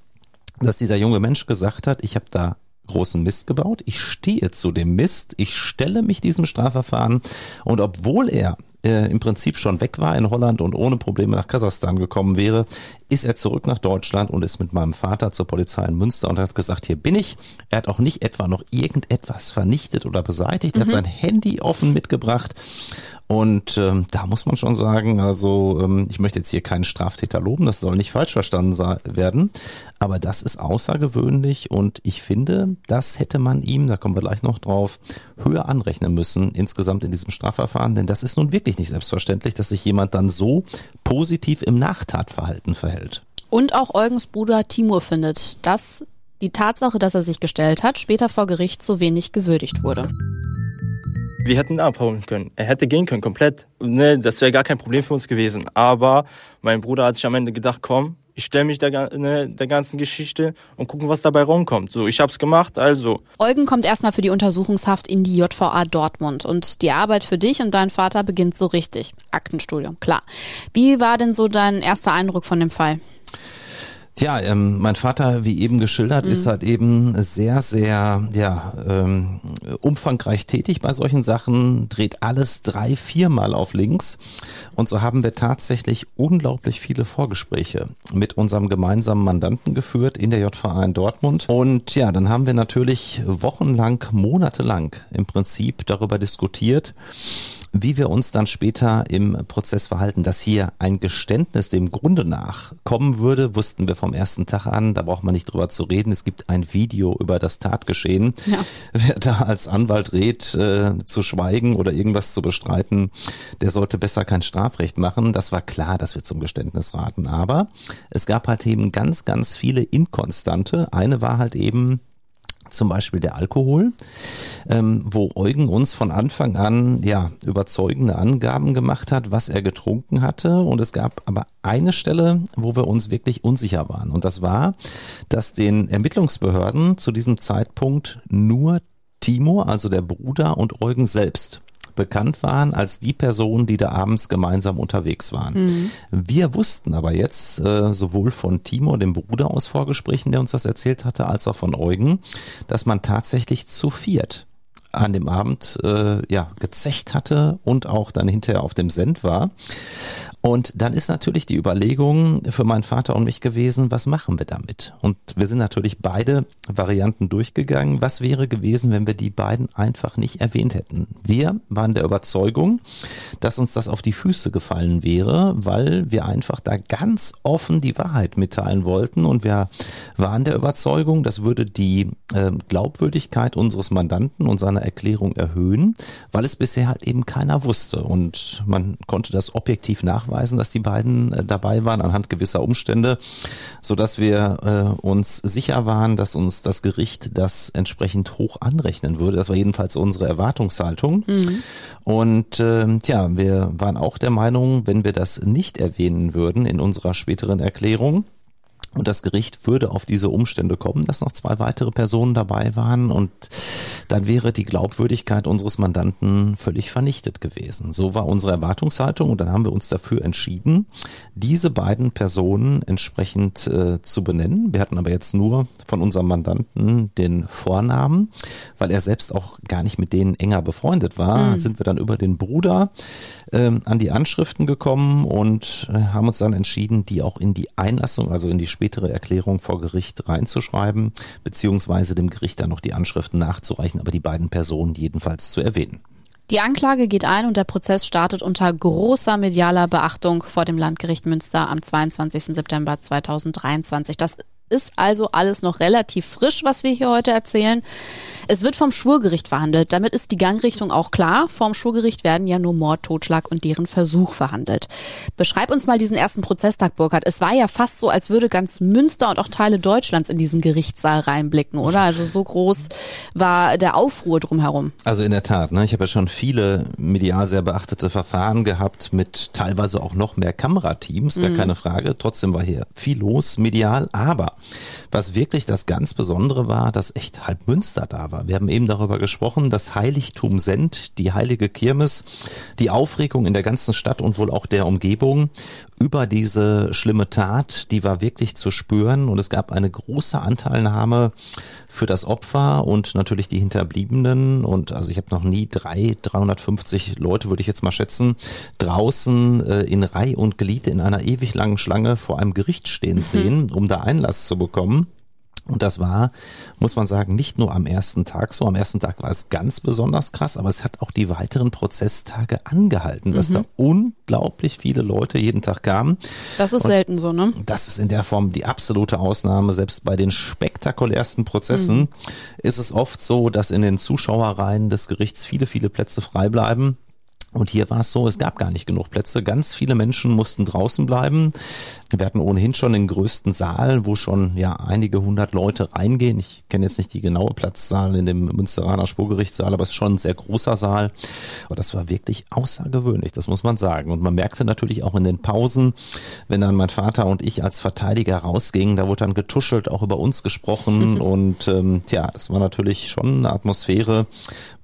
dass dieser junge Mensch gesagt hat, ich habe da großen Mist gebaut, ich stehe zu dem Mist, ich stelle mich diesem Strafverfahren und obwohl er äh, im Prinzip schon weg war in Holland und ohne Probleme nach Kasachstan gekommen wäre, ist er zurück nach Deutschland und ist mit meinem Vater zur Polizei in Münster und hat gesagt, hier bin ich. Er hat auch nicht etwa noch irgendetwas vernichtet oder beseitigt. Er hat mhm. sein Handy offen mitgebracht und ähm, da muss man schon sagen, also ähm, ich möchte jetzt hier keinen Straftäter loben, das soll nicht falsch verstanden werden, aber das ist außergewöhnlich und ich finde, das hätte man ihm, da kommen wir gleich noch drauf, höher anrechnen müssen insgesamt in diesem Strafverfahren, denn das ist nun wirklich nicht selbstverständlich, dass sich jemand dann so positiv im Nachtatverhalten verhält. Und auch Eugens Bruder Timur findet, dass die Tatsache, dass er sich gestellt hat, später vor Gericht so wenig gewürdigt wurde. Wir hätten abhauen können. Er hätte gehen können, komplett. Ne, das wäre gar kein Problem für uns gewesen. Aber mein Bruder hat sich am Ende gedacht, komm, ich stelle mich der, ne, der ganzen Geschichte und gucken, was dabei rumkommt. So, ich hab's gemacht, also. Eugen kommt erstmal für die Untersuchungshaft in die JVA Dortmund und die Arbeit für dich und deinen Vater beginnt so richtig. Aktenstudium, klar. Wie war denn so dein erster Eindruck von dem Fall? Tja, ähm, mein Vater, wie eben geschildert, mhm. ist halt eben sehr, sehr ja, ähm, umfangreich tätig bei solchen Sachen, dreht alles drei, viermal auf links. Und so haben wir tatsächlich unglaublich viele Vorgespräche mit unserem gemeinsamen Mandanten geführt in der JVA in Dortmund. Und ja, dann haben wir natürlich wochenlang, monatelang im Prinzip darüber diskutiert, wie wir uns dann später im Prozess verhalten. Dass hier ein Geständnis dem Grunde nach kommen würde, wussten wir vom ersten Tag an. Da braucht man nicht drüber zu reden. Es gibt ein Video über das Tatgeschehen. Ja. Wer da als Anwalt rät, äh, zu schweigen oder irgendwas zu bestreiten, der sollte besser kein Strafrecht machen. Das war klar, dass wir zum Geständnis raten. Aber es gab halt eben ganz, ganz viele Inkonstante. Eine war halt eben zum Beispiel der Alkohol, ähm, wo Eugen uns von Anfang an ja überzeugende Angaben gemacht hat, was er getrunken hatte. Und es gab aber eine Stelle, wo wir uns wirklich unsicher waren. Und das war, dass den Ermittlungsbehörden zu diesem Zeitpunkt nur Timo, also der Bruder und Eugen selbst bekannt waren als die Personen, die da abends gemeinsam unterwegs waren. Mhm. Wir wussten aber jetzt äh, sowohl von Timo, dem Bruder aus Vorgesprächen, der uns das erzählt hatte, als auch von Eugen, dass man tatsächlich zu viert an dem Abend äh, ja gezecht hatte und auch dann hinterher auf dem Send war. Und dann ist natürlich die Überlegung für meinen Vater und mich gewesen, was machen wir damit? Und wir sind natürlich beide Varianten durchgegangen. Was wäre gewesen, wenn wir die beiden einfach nicht erwähnt hätten? Wir waren der Überzeugung, dass uns das auf die Füße gefallen wäre, weil wir einfach da ganz offen die Wahrheit mitteilen wollten. Und wir waren der Überzeugung, das würde die äh, Glaubwürdigkeit unseres Mandanten und seiner Erklärung erhöhen, weil es bisher halt eben keiner wusste. Und man konnte das objektiv nachweisen nachweisen, dass die beiden äh, dabei waren anhand gewisser Umstände, so dass wir äh, uns sicher waren, dass uns das Gericht das entsprechend hoch anrechnen würde. Das war jedenfalls unsere Erwartungshaltung. Mhm. Und äh, tja, wir waren auch der Meinung, wenn wir das nicht erwähnen würden in unserer späteren Erklärung, und das Gericht würde auf diese Umstände kommen, dass noch zwei weitere Personen dabei waren und dann wäre die Glaubwürdigkeit unseres Mandanten völlig vernichtet gewesen. So war unsere Erwartungshaltung und dann haben wir uns dafür entschieden, diese beiden Personen entsprechend äh, zu benennen. Wir hatten aber jetzt nur von unserem Mandanten den Vornamen, weil er selbst auch gar nicht mit denen enger befreundet war, mhm. sind wir dann über den Bruder äh, an die Anschriften gekommen und äh, haben uns dann entschieden, die auch in die Einlassung, also in die spätere Erklärung vor Gericht reinzuschreiben, beziehungsweise dem Gericht dann noch die Anschriften nachzureichen, aber die beiden Personen jedenfalls zu erwähnen. Die Anklage geht ein und der Prozess startet unter großer medialer Beachtung vor dem Landgericht Münster am 22. September 2023. Das ist also alles noch relativ frisch, was wir hier heute erzählen. Es wird vom Schwurgericht verhandelt. Damit ist die Gangrichtung auch klar. Vom Schwurgericht werden ja nur Mord, Totschlag und deren Versuch verhandelt. Beschreib uns mal diesen ersten Prozesstag, Burkhard. Es war ja fast so, als würde ganz Münster und auch Teile Deutschlands in diesen Gerichtssaal reinblicken, oder? Also so groß war der Aufruhr drumherum. Also in der Tat. Ne? Ich habe ja schon viele medial sehr beachtete Verfahren gehabt mit teilweise auch noch mehr Kamerateams, gar mhm. keine Frage. Trotzdem war hier viel los medial. Aber was wirklich das ganz Besondere war, dass echt halb Münster da war war. Wir haben eben darüber gesprochen, das Heiligtum Send, die heilige Kirmes, die Aufregung in der ganzen Stadt und wohl auch der Umgebung über diese schlimme Tat, die war wirklich zu spüren und es gab eine große Anteilnahme für das Opfer und natürlich die Hinterbliebenen und also ich habe noch nie drei, 350 Leute, würde ich jetzt mal schätzen, draußen äh, in Reih und Glied in einer ewig langen Schlange vor einem Gericht stehen mhm. sehen, um da Einlass zu bekommen. Und das war, muss man sagen, nicht nur am ersten Tag so. Am ersten Tag war es ganz besonders krass, aber es hat auch die weiteren Prozesstage angehalten, dass mhm. da unglaublich viele Leute jeden Tag kamen. Das ist Und selten so, ne? Das ist in der Form die absolute Ausnahme. Selbst bei den spektakulärsten Prozessen mhm. ist es oft so, dass in den Zuschauerreihen des Gerichts viele, viele Plätze frei bleiben. Und hier war es so, es gab gar nicht genug Plätze. Ganz viele Menschen mussten draußen bleiben. Wir hatten ohnehin schon den größten Saal, wo schon ja einige hundert Leute reingehen. Ich kenne jetzt nicht die genaue Platzzahl in dem Münsteraner Spurgerichtssaal, aber es ist schon ein sehr großer Saal. Und das war wirklich außergewöhnlich, das muss man sagen. Und man merkte natürlich auch in den Pausen, wenn dann mein Vater und ich als Verteidiger rausgingen, da wurde dann getuschelt, auch über uns gesprochen. und ähm, tja, das war natürlich schon eine Atmosphäre,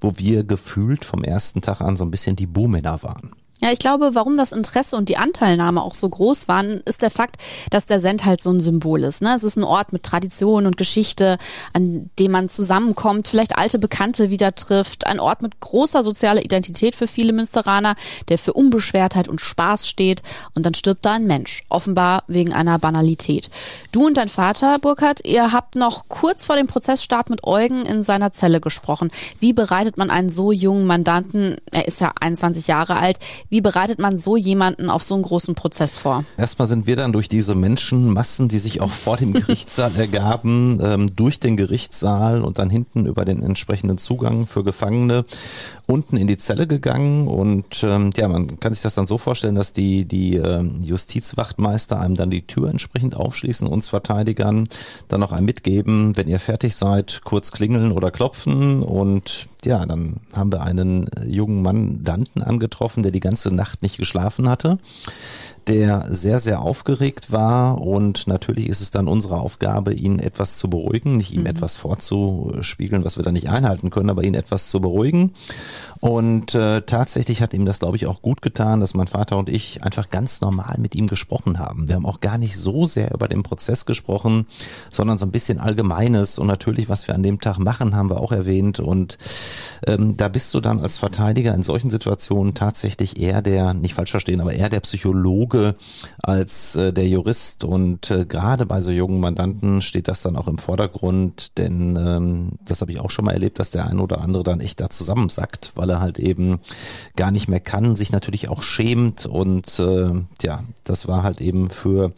wo wir gefühlt vom ersten Tag an so ein bisschen die Buhmänner waren. Ja, ich glaube, warum das Interesse und die Anteilnahme auch so groß waren, ist der Fakt, dass der Send halt so ein Symbol ist. Ne? Es ist ein Ort mit Tradition und Geschichte, an dem man zusammenkommt, vielleicht alte Bekannte wieder trifft, ein Ort mit großer sozialer Identität für viele Münsteraner, der für Unbeschwertheit und Spaß steht. Und dann stirbt da ein Mensch, offenbar wegen einer Banalität. Du und dein Vater, Burkhard, ihr habt noch kurz vor dem Prozessstart mit Eugen in seiner Zelle gesprochen. Wie bereitet man einen so jungen Mandanten, er ist ja 21 Jahre alt, wie bereitet man so jemanden auf so einen großen Prozess vor? Erstmal sind wir dann durch diese Menschenmassen, die sich auch vor dem [LAUGHS] Gerichtssaal ergaben, ähm, durch den Gerichtssaal und dann hinten über den entsprechenden Zugang für Gefangene unten in die Zelle gegangen und ähm, ja, man kann sich das dann so vorstellen, dass die, die ähm, Justizwachtmeister einem dann die Tür entsprechend aufschließen, uns Verteidigern dann noch ein mitgeben, wenn ihr fertig seid, kurz klingeln oder klopfen und ja, dann haben wir einen jungen Mandanten angetroffen, der die ganze Nacht nicht geschlafen hatte der sehr, sehr aufgeregt war und natürlich ist es dann unsere Aufgabe, ihn etwas zu beruhigen, nicht ihm mhm. etwas vorzuspiegeln, was wir dann nicht einhalten können, aber ihn etwas zu beruhigen. Und äh, tatsächlich hat ihm das, glaube ich, auch gut getan, dass mein Vater und ich einfach ganz normal mit ihm gesprochen haben. Wir haben auch gar nicht so sehr über den Prozess gesprochen, sondern so ein bisschen Allgemeines. Und natürlich, was wir an dem Tag machen, haben wir auch erwähnt. Und ähm, da bist du dann als Verteidiger in solchen Situationen tatsächlich eher der, nicht falsch verstehen, aber eher der Psychologe als äh, der Jurist. Und äh, gerade bei so jungen Mandanten steht das dann auch im Vordergrund, denn ähm, das habe ich auch schon mal erlebt, dass der ein oder andere dann echt da zusammensackt, weil er halt eben gar nicht mehr kann, sich natürlich auch schämt und äh, ja, das war halt eben für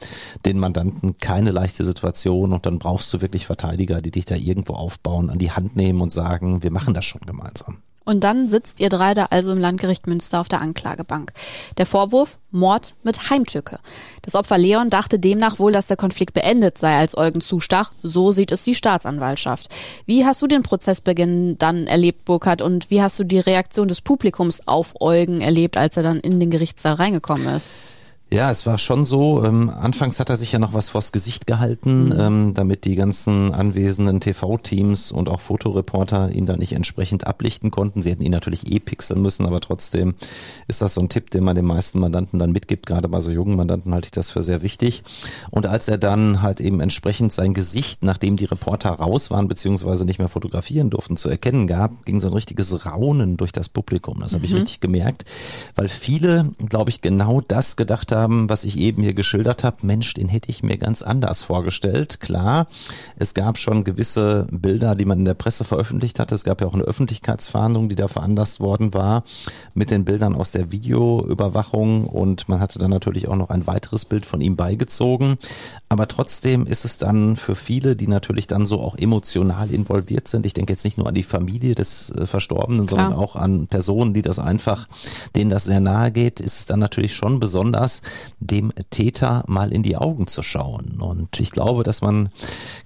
den Mandanten keine leichte Situation und dann brauchst du wirklich Verteidiger, die dich da irgendwo aufbauen, an die Hand nehmen und sagen, wir machen das schon gemeinsam. Und dann sitzt ihr drei da also im Landgericht Münster auf der Anklagebank. Der Vorwurf Mord mit Heimtücke. Das Opfer Leon dachte demnach wohl, dass der Konflikt beendet sei, als Eugen zustach. So sieht es die Staatsanwaltschaft. Wie hast du den Prozessbeginn dann erlebt, Burkhard? Und wie hast du die Reaktion des Publikums auf Eugen erlebt, als er dann in den Gerichtssaal reingekommen ist? Ja, es war schon so. Ähm, anfangs hat er sich ja noch was vors Gesicht gehalten, mhm. ähm, damit die ganzen anwesenden TV-Teams und auch Fotoreporter ihn da nicht entsprechend ablichten konnten. Sie hätten ihn natürlich eh pixeln müssen, aber trotzdem ist das so ein Tipp, den man den meisten Mandanten dann mitgibt. Gerade bei so jungen Mandanten halte ich das für sehr wichtig. Und als er dann halt eben entsprechend sein Gesicht, nachdem die Reporter raus waren beziehungsweise nicht mehr fotografieren durften, zu erkennen gab, ging so ein richtiges Raunen durch das Publikum. Das habe mhm. ich richtig gemerkt, weil viele, glaube ich, genau das gedacht haben, was ich eben hier geschildert habe, Mensch, den hätte ich mir ganz anders vorgestellt. Klar, es gab schon gewisse Bilder, die man in der Presse veröffentlicht hatte. Es gab ja auch eine Öffentlichkeitsfahndung, die da veranlasst worden war, mit den Bildern aus der Videoüberwachung und man hatte dann natürlich auch noch ein weiteres Bild von ihm beigezogen. Aber trotzdem ist es dann für viele, die natürlich dann so auch emotional involviert sind, ich denke jetzt nicht nur an die Familie des äh, Verstorbenen, Klar. sondern auch an Personen, die das einfach, denen das sehr nahe geht, ist es dann natürlich schon besonders, dem Täter mal in die Augen zu schauen. Und ich glaube, dass man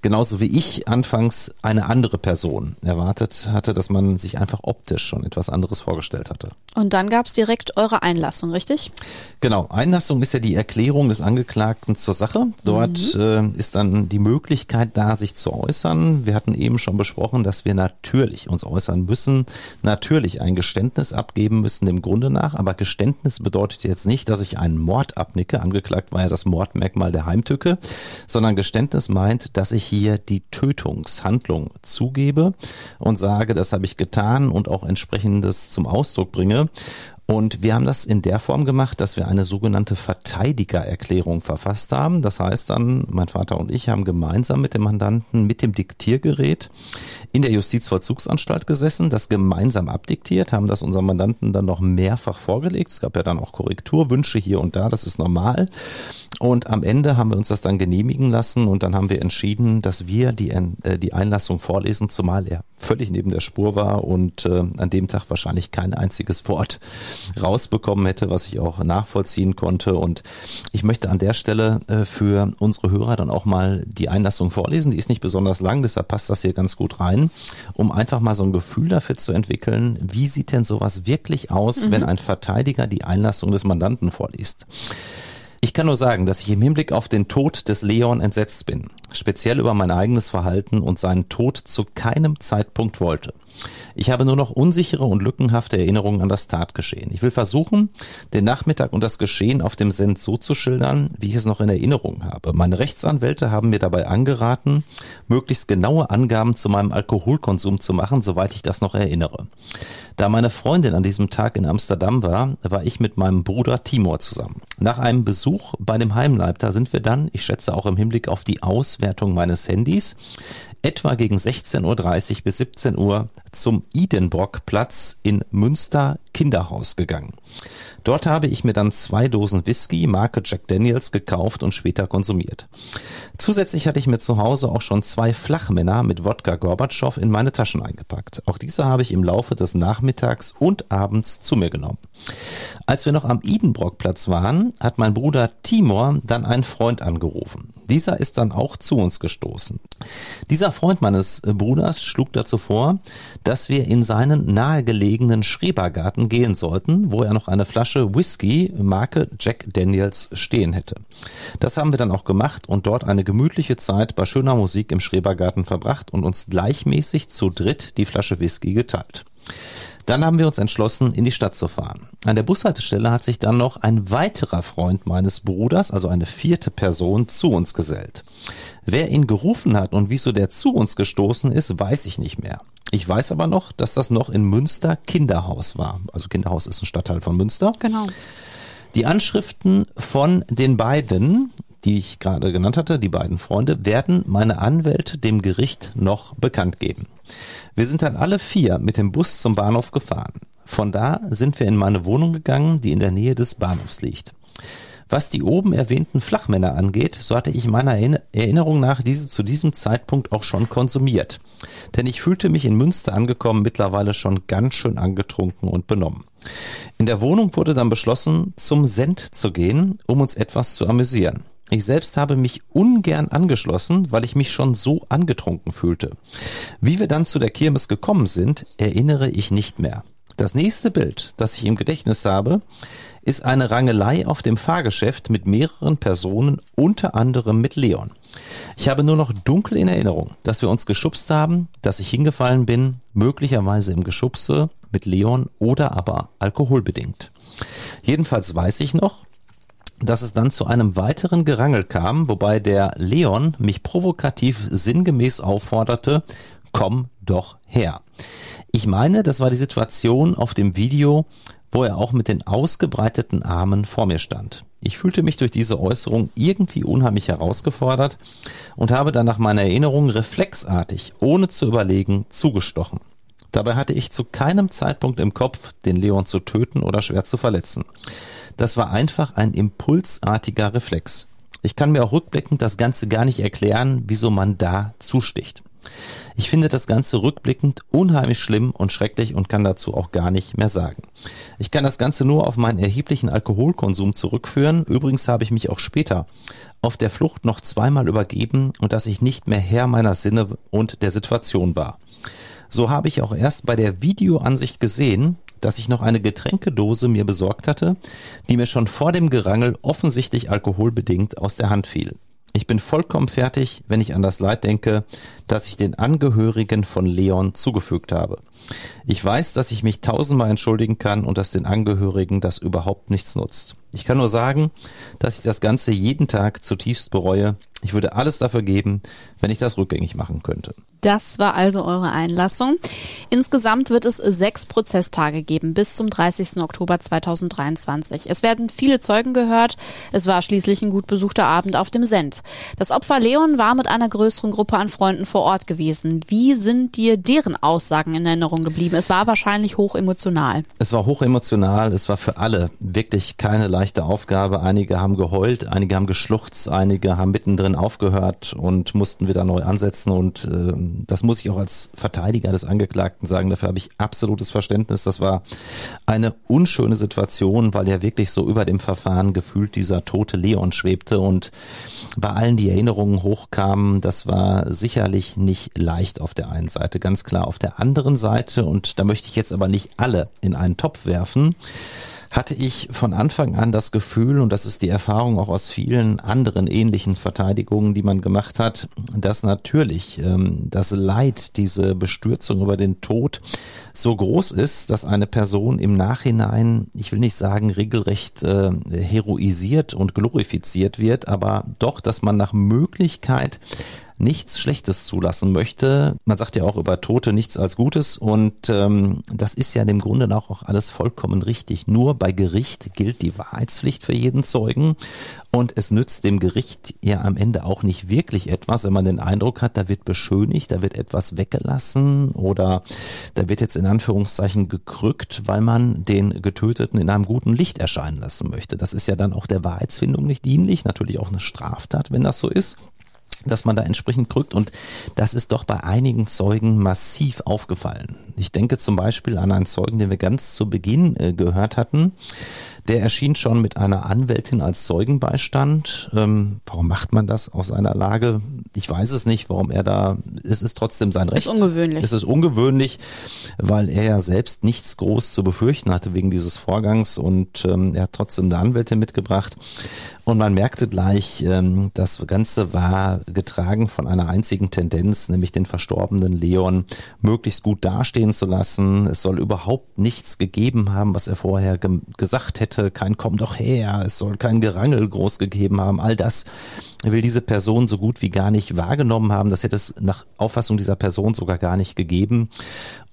genauso wie ich anfangs eine andere Person erwartet hatte, dass man sich einfach optisch schon etwas anderes vorgestellt hatte. Und dann gab es direkt eure Einlassung, richtig? Genau, Einlassung ist ja die Erklärung des Angeklagten zur Sache. Dort mhm. äh, ist dann die Möglichkeit da, sich zu äußern. Wir hatten eben schon besprochen, dass wir natürlich uns äußern müssen, natürlich ein Geständnis abgeben müssen dem Grunde nach, aber Geständnis bedeutet jetzt nicht, dass ich einen Mord abnicke. Angeklagt war ja das Mordmerkmal der Heimtücke, sondern Geständnis meint, dass ich hier die Tötungshandlung zugebe und sage, das habe ich getan und auch entsprechendes zum Ausdruck bringe. Und wir haben das in der Form gemacht, dass wir eine sogenannte Verteidigererklärung verfasst haben. Das heißt dann, mein Vater und ich haben gemeinsam mit dem Mandanten mit dem Diktiergerät in der Justizvollzugsanstalt gesessen, das gemeinsam abdiktiert, haben das unserem Mandanten dann noch mehrfach vorgelegt. Es gab ja dann auch Korrekturwünsche hier und da, das ist normal. Und am Ende haben wir uns das dann genehmigen lassen und dann haben wir entschieden, dass wir die, äh, die Einlassung vorlesen, zumal er völlig neben der Spur war und äh, an dem Tag wahrscheinlich kein einziges Wort rausbekommen hätte, was ich auch nachvollziehen konnte. Und ich möchte an der Stelle äh, für unsere Hörer dann auch mal die Einlassung vorlesen. Die ist nicht besonders lang, deshalb passt das hier ganz gut rein, um einfach mal so ein Gefühl dafür zu entwickeln, wie sieht denn sowas wirklich aus, mhm. wenn ein Verteidiger die Einlassung des Mandanten vorliest. Ich kann nur sagen, dass ich im Hinblick auf den Tod des Leon entsetzt bin, speziell über mein eigenes Verhalten und seinen Tod zu keinem Zeitpunkt wollte. Ich habe nur noch unsichere und lückenhafte Erinnerungen an das Tatgeschehen. Ich will versuchen, den Nachmittag und das Geschehen auf dem Send so zu schildern, wie ich es noch in Erinnerung habe. Meine Rechtsanwälte haben mir dabei angeraten, möglichst genaue Angaben zu meinem Alkoholkonsum zu machen, soweit ich das noch erinnere. Da meine Freundin an diesem Tag in Amsterdam war, war ich mit meinem Bruder Timor zusammen. Nach einem Besuch bei dem Heimleiter sind wir dann, ich schätze auch im Hinblick auf die Auswertung meines Handys, etwa gegen 16.30 Uhr bis 17 Uhr zum Idenbrock-Platz in Münster Kinderhaus gegangen. Dort habe ich mir dann zwei Dosen Whisky Marke Jack Daniels gekauft und später konsumiert. Zusätzlich hatte ich mir zu Hause auch schon zwei Flachmänner mit Wodka Gorbatschow in meine Taschen eingepackt. Auch diese habe ich im Laufe des Nachmittags und abends zu mir genommen. Als wir noch am Idenbrockplatz waren, hat mein Bruder Timor dann einen Freund angerufen. Dieser ist dann auch zu uns gestoßen. Dieser Freund meines Bruders schlug dazu vor, dass wir in seinen nahegelegenen Schrebergarten gehen sollten, wo er noch eine Flasche Whisky Marke Jack Daniels stehen hätte. Das haben wir dann auch gemacht und dort eine gemütliche Zeit bei schöner Musik im Schrebergarten verbracht und uns gleichmäßig zu dritt die Flasche Whisky geteilt. Dann haben wir uns entschlossen, in die Stadt zu fahren. An der Bushaltestelle hat sich dann noch ein weiterer Freund meines Bruders, also eine vierte Person, zu uns gesellt. Wer ihn gerufen hat und wieso der zu uns gestoßen ist, weiß ich nicht mehr. Ich weiß aber noch, dass das noch in Münster Kinderhaus war. Also Kinderhaus ist ein Stadtteil von Münster. Genau. Die Anschriften von den beiden, die ich gerade genannt hatte, die beiden Freunde, werden meine Anwälte dem Gericht noch bekannt geben. Wir sind dann alle vier mit dem Bus zum Bahnhof gefahren. Von da sind wir in meine Wohnung gegangen, die in der Nähe des Bahnhofs liegt. Was die oben erwähnten Flachmänner angeht, so hatte ich meiner Erinnerung nach diese zu diesem Zeitpunkt auch schon konsumiert. Denn ich fühlte mich in Münster angekommen mittlerweile schon ganz schön angetrunken und benommen. In der Wohnung wurde dann beschlossen, zum Send zu gehen, um uns etwas zu amüsieren. Ich selbst habe mich ungern angeschlossen, weil ich mich schon so angetrunken fühlte. Wie wir dann zu der Kirmes gekommen sind, erinnere ich nicht mehr. Das nächste Bild, das ich im Gedächtnis habe, ist eine Rangelei auf dem Fahrgeschäft mit mehreren Personen, unter anderem mit Leon. Ich habe nur noch dunkel in Erinnerung, dass wir uns geschubst haben, dass ich hingefallen bin, möglicherweise im Geschubse mit Leon oder aber alkoholbedingt. Jedenfalls weiß ich noch, dass es dann zu einem weiteren Gerangel kam, wobei der Leon mich provokativ sinngemäß aufforderte, komm doch her. Ich meine, das war die Situation auf dem Video, wo er auch mit den ausgebreiteten Armen vor mir stand. Ich fühlte mich durch diese Äußerung irgendwie unheimlich herausgefordert und habe dann nach meiner Erinnerung reflexartig, ohne zu überlegen, zugestochen. Dabei hatte ich zu keinem Zeitpunkt im Kopf, den Leon zu töten oder schwer zu verletzen. Das war einfach ein impulsartiger Reflex. Ich kann mir auch rückblickend das Ganze gar nicht erklären, wieso man da zusticht. Ich finde das Ganze rückblickend unheimlich schlimm und schrecklich und kann dazu auch gar nicht mehr sagen. Ich kann das Ganze nur auf meinen erheblichen Alkoholkonsum zurückführen. Übrigens habe ich mich auch später auf der Flucht noch zweimal übergeben und dass ich nicht mehr Herr meiner Sinne und der Situation war. So habe ich auch erst bei der Videoansicht gesehen, dass ich noch eine Getränkedose mir besorgt hatte, die mir schon vor dem Gerangel offensichtlich alkoholbedingt aus der Hand fiel. Ich bin vollkommen fertig, wenn ich an das Leid denke, das ich den Angehörigen von Leon zugefügt habe. Ich weiß, dass ich mich tausendmal entschuldigen kann und dass den Angehörigen das überhaupt nichts nutzt. Ich kann nur sagen, dass ich das Ganze jeden Tag zutiefst bereue. Ich würde alles dafür geben, wenn ich das rückgängig machen könnte. Das war also eure Einlassung. Insgesamt wird es sechs Prozesstage geben bis zum 30. Oktober 2023. Es werden viele Zeugen gehört. Es war schließlich ein gut besuchter Abend auf dem Send. Das Opfer Leon war mit einer größeren Gruppe an Freunden vor Ort gewesen. Wie sind dir deren Aussagen in Erinnerung geblieben? Es war wahrscheinlich hoch emotional. Es war hoch emotional. Es war für alle wirklich keine leichte Aufgabe. Einige haben geheult, einige haben geschluchzt, einige haben mittendrin aufgehört und mussten wieder neu ansetzen. Und äh, das muss ich auch als Verteidiger des Angeklagten sagen. Dafür habe ich absolutes Verständnis. Das war eine unschöne Situation, weil ja wirklich so über dem Verfahren gefühlt dieser tote Leon schwebte und bei allen die Erinnerungen hochkamen. Das war sicherlich nicht leicht auf der einen Seite, ganz klar. Auf der anderen Seite, und da möchte ich jetzt aber nicht alle in einen Topf werfen, hatte ich von Anfang an das Gefühl, und das ist die Erfahrung auch aus vielen anderen ähnlichen Verteidigungen, die man gemacht hat, dass natürlich ähm, das Leid, diese Bestürzung über den Tod so groß ist, dass eine Person im Nachhinein, ich will nicht sagen regelrecht äh, heroisiert und glorifiziert wird, aber doch, dass man nach Möglichkeit nichts Schlechtes zulassen möchte. Man sagt ja auch über Tote nichts als Gutes und ähm, das ist ja dem Grunde nach auch alles vollkommen richtig. Nur bei Gericht gilt die Wahrheitspflicht für jeden Zeugen und es nützt dem Gericht ja am Ende auch nicht wirklich etwas, wenn man den Eindruck hat, da wird beschönigt, da wird etwas weggelassen oder da wird jetzt in Anführungszeichen gekrückt, weil man den Getöteten in einem guten Licht erscheinen lassen möchte. Das ist ja dann auch der Wahrheitsfindung nicht dienlich, natürlich auch eine Straftat, wenn das so ist dass man da entsprechend krückt und das ist doch bei einigen Zeugen massiv aufgefallen. Ich denke zum Beispiel an einen Zeugen, den wir ganz zu Beginn äh, gehört hatten. Der erschien schon mit einer Anwältin als Zeugenbeistand. Ähm, warum macht man das aus einer Lage? Ich weiß es nicht, warum er da, es ist trotzdem sein Recht. Ist ungewöhnlich. Es ist ungewöhnlich, weil er ja selbst nichts groß zu befürchten hatte wegen dieses Vorgangs und ähm, er hat trotzdem eine Anwältin mitgebracht. Und man merkte gleich, ähm, das Ganze war getragen von einer einzigen Tendenz, nämlich den verstorbenen Leon möglichst gut dastehen zu lassen. Es soll überhaupt nichts gegeben haben, was er vorher ge gesagt hätte. Kein Komm doch her, es soll kein Gerangel groß gegeben haben. All das will diese Person so gut wie gar nicht wahrgenommen haben. Das hätte es nach Auffassung dieser Person sogar gar nicht gegeben.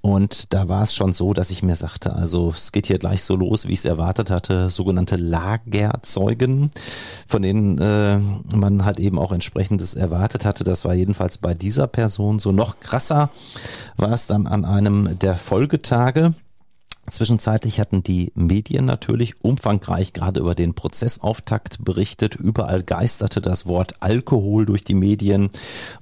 Und da war es schon so, dass ich mir sagte, also es geht hier gleich so los, wie ich es erwartet hatte, sogenannte Lagerzeugen, von denen äh, man halt eben auch entsprechendes erwartet hatte. Das war jedenfalls bei dieser Person so noch krasser, war es dann an einem der Folgetage. Zwischenzeitlich hatten die Medien natürlich umfangreich gerade über den Prozessauftakt berichtet. Überall geisterte das Wort Alkohol durch die Medien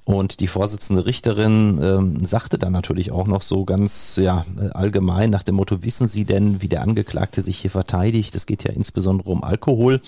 und die Vorsitzende Richterin ähm, sagte dann natürlich auch noch so ganz ja allgemein nach dem Motto: Wissen Sie denn, wie der Angeklagte sich hier verteidigt? Es geht ja insbesondere um Alkohol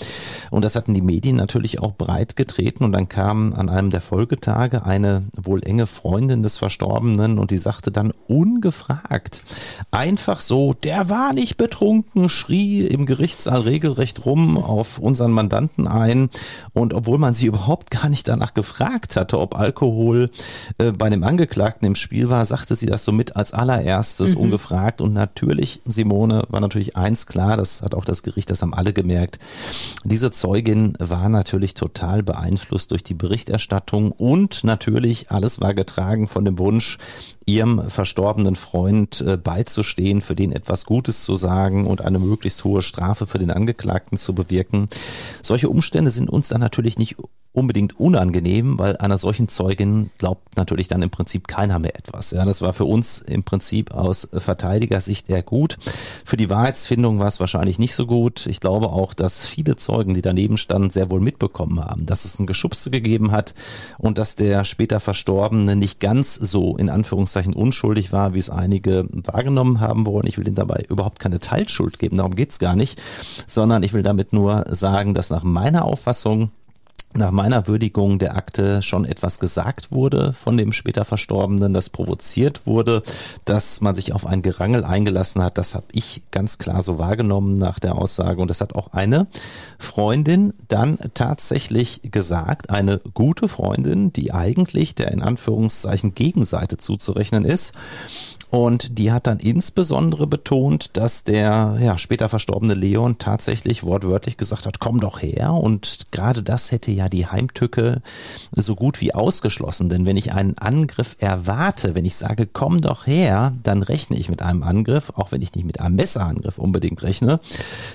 und das hatten die Medien natürlich auch breit getreten und dann kam an einem der Folgetage eine wohl enge Freundin des Verstorbenen und die sagte dann ungefragt einfach so der war nicht betrunken, schrie im Gerichtssaal regelrecht rum auf unseren Mandanten ein. Und obwohl man sie überhaupt gar nicht danach gefragt hatte, ob Alkohol äh, bei dem Angeklagten im Spiel war, sagte sie das so mit als allererstes mhm. ungefragt. Und natürlich, Simone, war natürlich eins klar, das hat auch das Gericht, das haben alle gemerkt. Diese Zeugin war natürlich total beeinflusst durch die Berichterstattung und natürlich alles war getragen von dem Wunsch, ihrem verstorbenen Freund äh, beizustehen, für den etwas Gutes zu sagen und eine möglichst hohe Strafe für den Angeklagten zu bewirken. Solche Umstände sind uns dann natürlich nicht unbedingt unangenehm, weil einer solchen Zeugin glaubt natürlich dann im Prinzip keiner mehr etwas. Ja, das war für uns im Prinzip aus Verteidigersicht eher gut. Für die Wahrheitsfindung war es wahrscheinlich nicht so gut. Ich glaube auch, dass viele Zeugen, die daneben standen, sehr wohl mitbekommen haben, dass es ein Geschubse gegeben hat und dass der später Verstorbene nicht ganz so in Anführungszeichen unschuldig war, wie es einige wahrgenommen haben wollen. Ich will ihnen dabei überhaupt keine Teilschuld geben, darum geht's gar nicht, sondern ich will damit nur sagen, dass nach meiner Auffassung nach meiner Würdigung der Akte schon etwas gesagt wurde von dem später Verstorbenen, das provoziert wurde, dass man sich auf ein Gerangel eingelassen hat. Das habe ich ganz klar so wahrgenommen nach der Aussage. Und das hat auch eine Freundin dann tatsächlich gesagt, eine gute Freundin, die eigentlich der in Anführungszeichen Gegenseite zuzurechnen ist. Und die hat dann insbesondere betont, dass der ja, später verstorbene Leon tatsächlich wortwörtlich gesagt hat, komm doch her. Und gerade das hätte ja die Heimtücke so gut wie ausgeschlossen. Denn wenn ich einen Angriff erwarte, wenn ich sage, komm doch her, dann rechne ich mit einem Angriff, auch wenn ich nicht mit einem Messerangriff unbedingt rechne.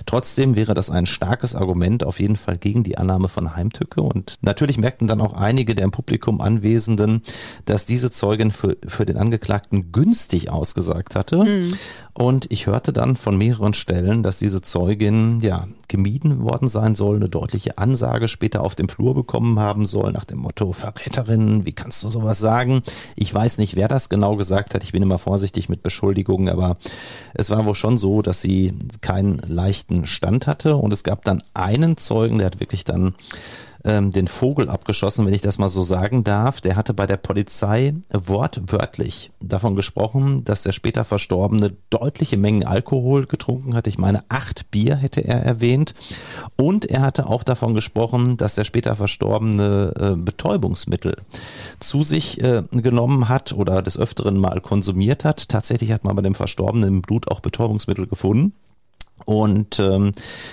Trotzdem wäre das ein starkes Argument auf jeden Fall gegen die Annahme von Heimtücke. Und natürlich merkten dann auch einige der im Publikum Anwesenden, dass diese Zeugin für, für den Angeklagten günstig richtig ausgesagt hatte. Mhm. Und ich hörte dann von mehreren Stellen, dass diese Zeugin ja gemieden worden sein soll, eine deutliche Ansage später auf dem Flur bekommen haben soll, nach dem Motto Verräterin, wie kannst du sowas sagen? Ich weiß nicht, wer das genau gesagt hat. Ich bin immer vorsichtig mit Beschuldigungen, aber es war wohl schon so, dass sie keinen leichten Stand hatte. Und es gab dann einen Zeugen, der hat wirklich dann ähm, den Vogel abgeschossen, wenn ich das mal so sagen darf. Der hatte bei der Polizei wortwörtlich davon gesprochen, dass der später Verstorbene deutliche Mengen Alkohol getrunken hat. Ich meine, acht Bier hätte er erwähnt. Und er hatte auch davon gesprochen, dass der später Verstorbene äh, Betäubungsmittel zu sich äh, genommen hat oder des Öfteren mal konsumiert hat. Tatsächlich hat man bei dem Verstorbenen im Blut auch Betäubungsmittel gefunden. Und ähm,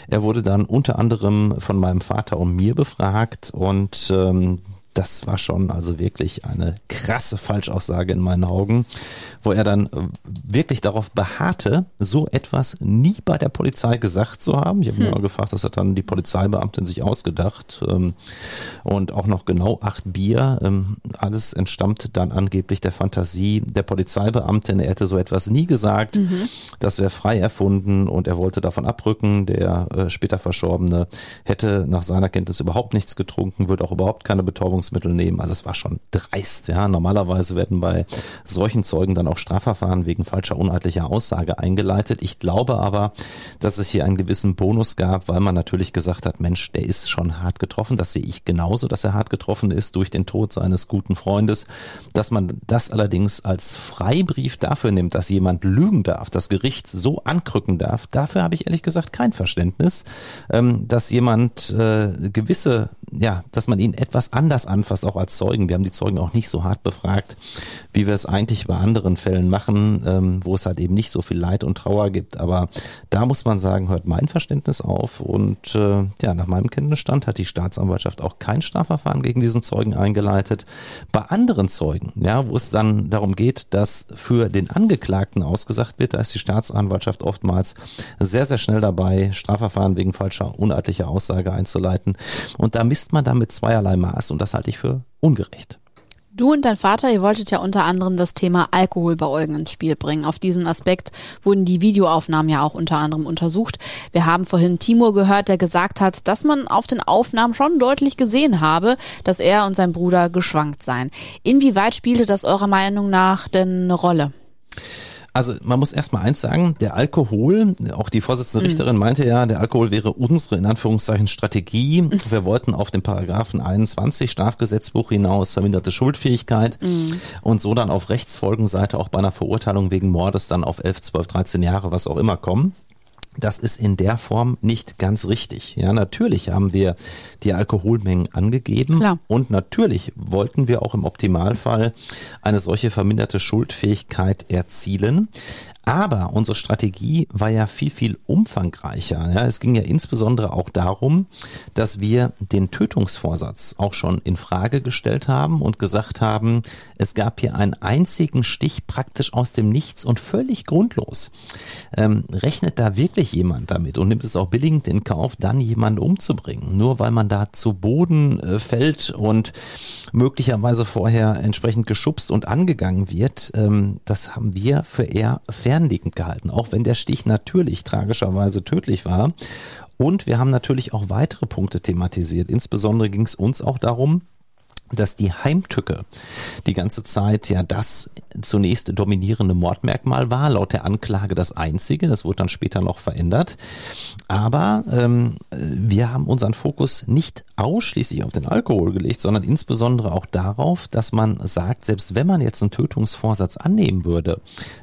er wurde dann unter anderem von meinem Vater und mir befragt und ähm, das war schon also wirklich eine krasse Falschaussage in meinen Augen, wo er dann äh, wirklich darauf beharrte, so etwas nie bei der Polizei gesagt zu haben. Ich habe hm. mal gefragt, das hat dann die Polizeibeamtin sich ausgedacht. Ähm, und auch noch genau acht Bier. Ähm, alles entstammt dann angeblich der Fantasie der Polizeibeamtin. Er hätte so etwas nie gesagt. Mhm. Das wäre frei erfunden und er wollte davon abrücken. Der äh, später Verstorbene hätte nach seiner Kenntnis überhaupt nichts getrunken, würde auch überhaupt keine Betäubungs Betäubungsmittel nehmen. Also es war schon dreist. Ja, normalerweise werden bei solchen Zeugen dann auch Strafverfahren wegen falscher uneidlicher Aussage eingeleitet. Ich glaube aber, dass es hier einen gewissen Bonus gab, weil man natürlich gesagt hat, Mensch, der ist schon hart getroffen. Das sehe ich genauso, dass er hart getroffen ist durch den Tod seines guten Freundes. Dass man das allerdings als Freibrief dafür nimmt, dass jemand lügen darf, das Gericht so ankrücken darf, dafür habe ich ehrlich gesagt kein Verständnis, ähm, dass jemand äh, gewisse, ja, dass man ihn etwas anders an anfasst, auch als Zeugen. Wir haben die Zeugen auch nicht so hart befragt, wie wir es eigentlich bei anderen Fällen machen, ähm, wo es halt eben nicht so viel Leid und Trauer gibt. Aber da muss man sagen, hört mein Verständnis auf. Und äh, ja, nach meinem Kenntnisstand hat die Staatsanwaltschaft auch kein Strafverfahren gegen diesen Zeugen eingeleitet. Bei anderen Zeugen, ja, wo es dann darum geht, dass für den Angeklagten ausgesagt wird, da ist die Staatsanwaltschaft oftmals sehr, sehr schnell dabei, Strafverfahren wegen falscher, uneidlicher Aussage einzuleiten. Und da misst man dann mit zweierlei Maß und das halte ich für ungerecht. Du und dein Vater, ihr wolltet ja unter anderem das Thema Alkohol bei Eugen ins Spiel bringen. Auf diesen Aspekt wurden die Videoaufnahmen ja auch unter anderem untersucht. Wir haben vorhin Timur gehört, der gesagt hat, dass man auf den Aufnahmen schon deutlich gesehen habe, dass er und sein Bruder geschwankt seien. Inwieweit spielte das eurer Meinung nach denn eine Rolle? Also man muss erstmal eins sagen, der Alkohol, auch die Vorsitzende mhm. Richterin meinte ja, der Alkohol wäre unsere in Anführungszeichen Strategie. Mhm. Wir wollten auf den Paragraphen 21 Strafgesetzbuch hinaus verminderte Schuldfähigkeit mhm. und so dann auf Rechtsfolgenseite auch bei einer Verurteilung wegen Mordes dann auf 11, 12, 13 Jahre, was auch immer kommen. Das ist in der Form nicht ganz richtig. Ja, natürlich haben wir die Alkoholmengen angegeben Klar. und natürlich wollten wir auch im Optimalfall eine solche verminderte Schuldfähigkeit erzielen. Aber unsere Strategie war ja viel, viel umfangreicher. Ja, es ging ja insbesondere auch darum, dass wir den Tötungsvorsatz auch schon in Frage gestellt haben und gesagt haben, es gab hier einen einzigen Stich praktisch aus dem Nichts und völlig grundlos. Ähm, rechnet da wirklich jemand damit und nimmt es auch billigend in Kauf, dann jemanden umzubringen, nur weil man da zu Boden äh, fällt und möglicherweise vorher entsprechend geschubst und angegangen wird, ähm, das haben wir für eher fernliegend gehalten, auch wenn der Stich natürlich tragischerweise tödlich war. Und wir haben natürlich auch weitere Punkte thematisiert. Insbesondere ging es uns auch darum, dass die Heimtücke die ganze Zeit ja das zunächst dominierende Mordmerkmal war, laut der Anklage das einzige, das wurde dann später noch verändert. Aber ähm, wir haben unseren Fokus nicht ausschließlich auf den Alkohol gelegt, sondern insbesondere auch darauf, dass man sagt, selbst wenn man jetzt einen Tötungsvorsatz annehmen würde,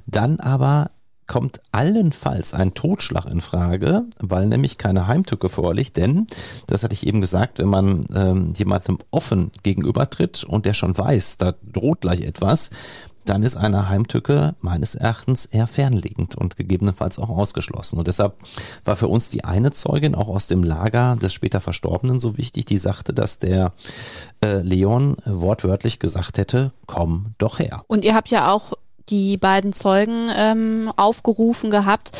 dann aber kommt allenfalls ein Totschlag in Frage, weil nämlich keine Heimtücke vorliegt, denn, das hatte ich eben gesagt, wenn man ähm, jemandem offen gegenübertritt und der schon weiß, da droht gleich etwas, dann ist eine Heimtücke meines Erachtens eher fernliegend und gegebenenfalls auch ausgeschlossen. Und deshalb war für uns die eine Zeugin auch aus dem Lager des später Verstorbenen so wichtig, die sagte, dass der äh, Leon wortwörtlich gesagt hätte, komm doch her. Und ihr habt ja auch die beiden Zeugen ähm, aufgerufen gehabt,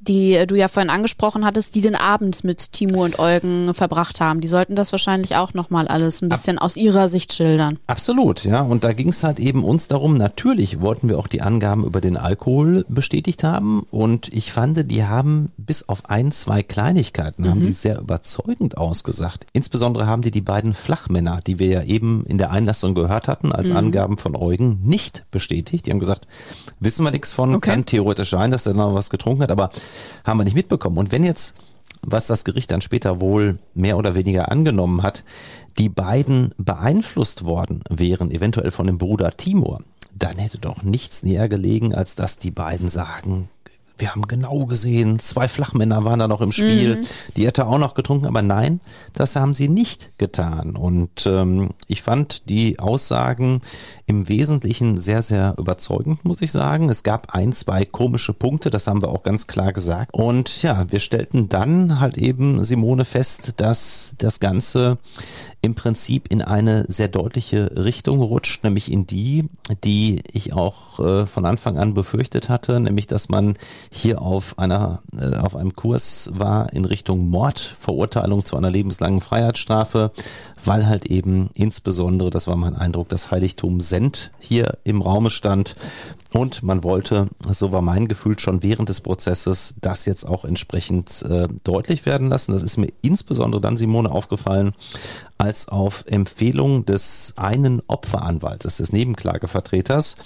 die du ja vorhin angesprochen hattest, die den Abend mit Timur und Eugen verbracht haben. Die sollten das wahrscheinlich auch nochmal alles ein bisschen Ab aus ihrer Sicht schildern. Absolut, ja. Und da ging es halt eben uns darum, natürlich wollten wir auch die Angaben über den Alkohol bestätigt haben. Und ich fand, die haben bis auf ein, zwei Kleinigkeiten, mhm. haben die sehr überzeugend ausgesagt. Insbesondere haben die die beiden Flachmänner, die wir ja eben in der Einlassung gehört hatten, als mhm. Angaben von Eugen, nicht bestätigt. Die haben gesagt, wissen wir nichts von, okay. kann theoretisch sein, dass er noch was getrunken hat, aber haben wir nicht mitbekommen. Und wenn jetzt, was das Gericht dann später wohl mehr oder weniger angenommen hat, die beiden beeinflusst worden wären, eventuell von dem Bruder Timur, dann hätte doch nichts näher gelegen, als dass die beiden sagen, wir haben genau gesehen, zwei Flachmänner waren da noch im Spiel, mhm. die hätte auch noch getrunken, aber nein, das haben sie nicht getan. Und ähm, ich fand die Aussagen im Wesentlichen sehr, sehr überzeugend, muss ich sagen. Es gab ein, zwei komische Punkte, das haben wir auch ganz klar gesagt. Und ja, wir stellten dann halt eben Simone fest, dass das Ganze im Prinzip in eine sehr deutliche Richtung rutscht, nämlich in die, die ich auch äh, von Anfang an befürchtet hatte, nämlich dass man hier auf einer äh, auf einem Kurs war in Richtung Mord, Verurteilung zu einer lebenslangen Freiheitsstrafe, weil halt eben insbesondere, das war mein Eindruck, das Heiligtum Send hier im Raume stand und man wollte, so war mein Gefühl schon während des Prozesses, das jetzt auch entsprechend äh, deutlich werden lassen. Das ist mir insbesondere dann, Simone, aufgefallen, als auf Empfehlung des einen Opferanwaltes, des Nebenklagevertreters,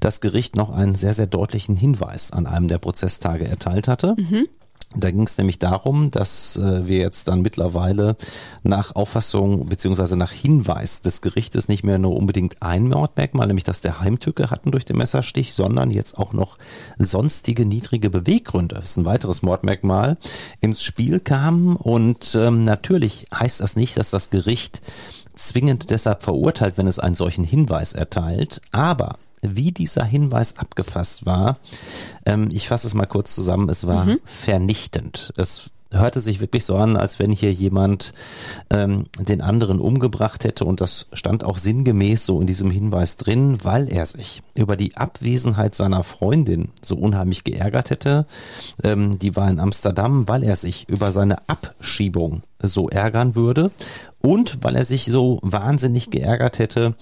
das Gericht noch einen sehr, sehr deutlichen Hinweis an einem der Prozesstage erteilt hatte. Mhm. Da ging es nämlich darum, dass äh, wir jetzt dann mittlerweile nach Auffassung beziehungsweise nach Hinweis des Gerichtes nicht mehr nur unbedingt ein Mordmerkmal, nämlich dass der Heimtücke hatten durch den Messerstich, sondern jetzt auch noch sonstige niedrige Beweggründe, das ist ein weiteres Mordmerkmal, ins Spiel kamen. Und ähm, natürlich heißt das nicht, dass das Gericht zwingend deshalb verurteilt, wenn es einen solchen Hinweis erteilt, aber wie dieser Hinweis abgefasst war. Ähm, ich fasse es mal kurz zusammen. Es war mhm. vernichtend. Es hörte sich wirklich so an, als wenn hier jemand ähm, den anderen umgebracht hätte und das stand auch sinngemäß so in diesem Hinweis drin, weil er sich über die Abwesenheit seiner Freundin so unheimlich geärgert hätte. Ähm, die war in Amsterdam, weil er sich über seine Abschiebung so ärgern würde und weil er sich so wahnsinnig geärgert hätte,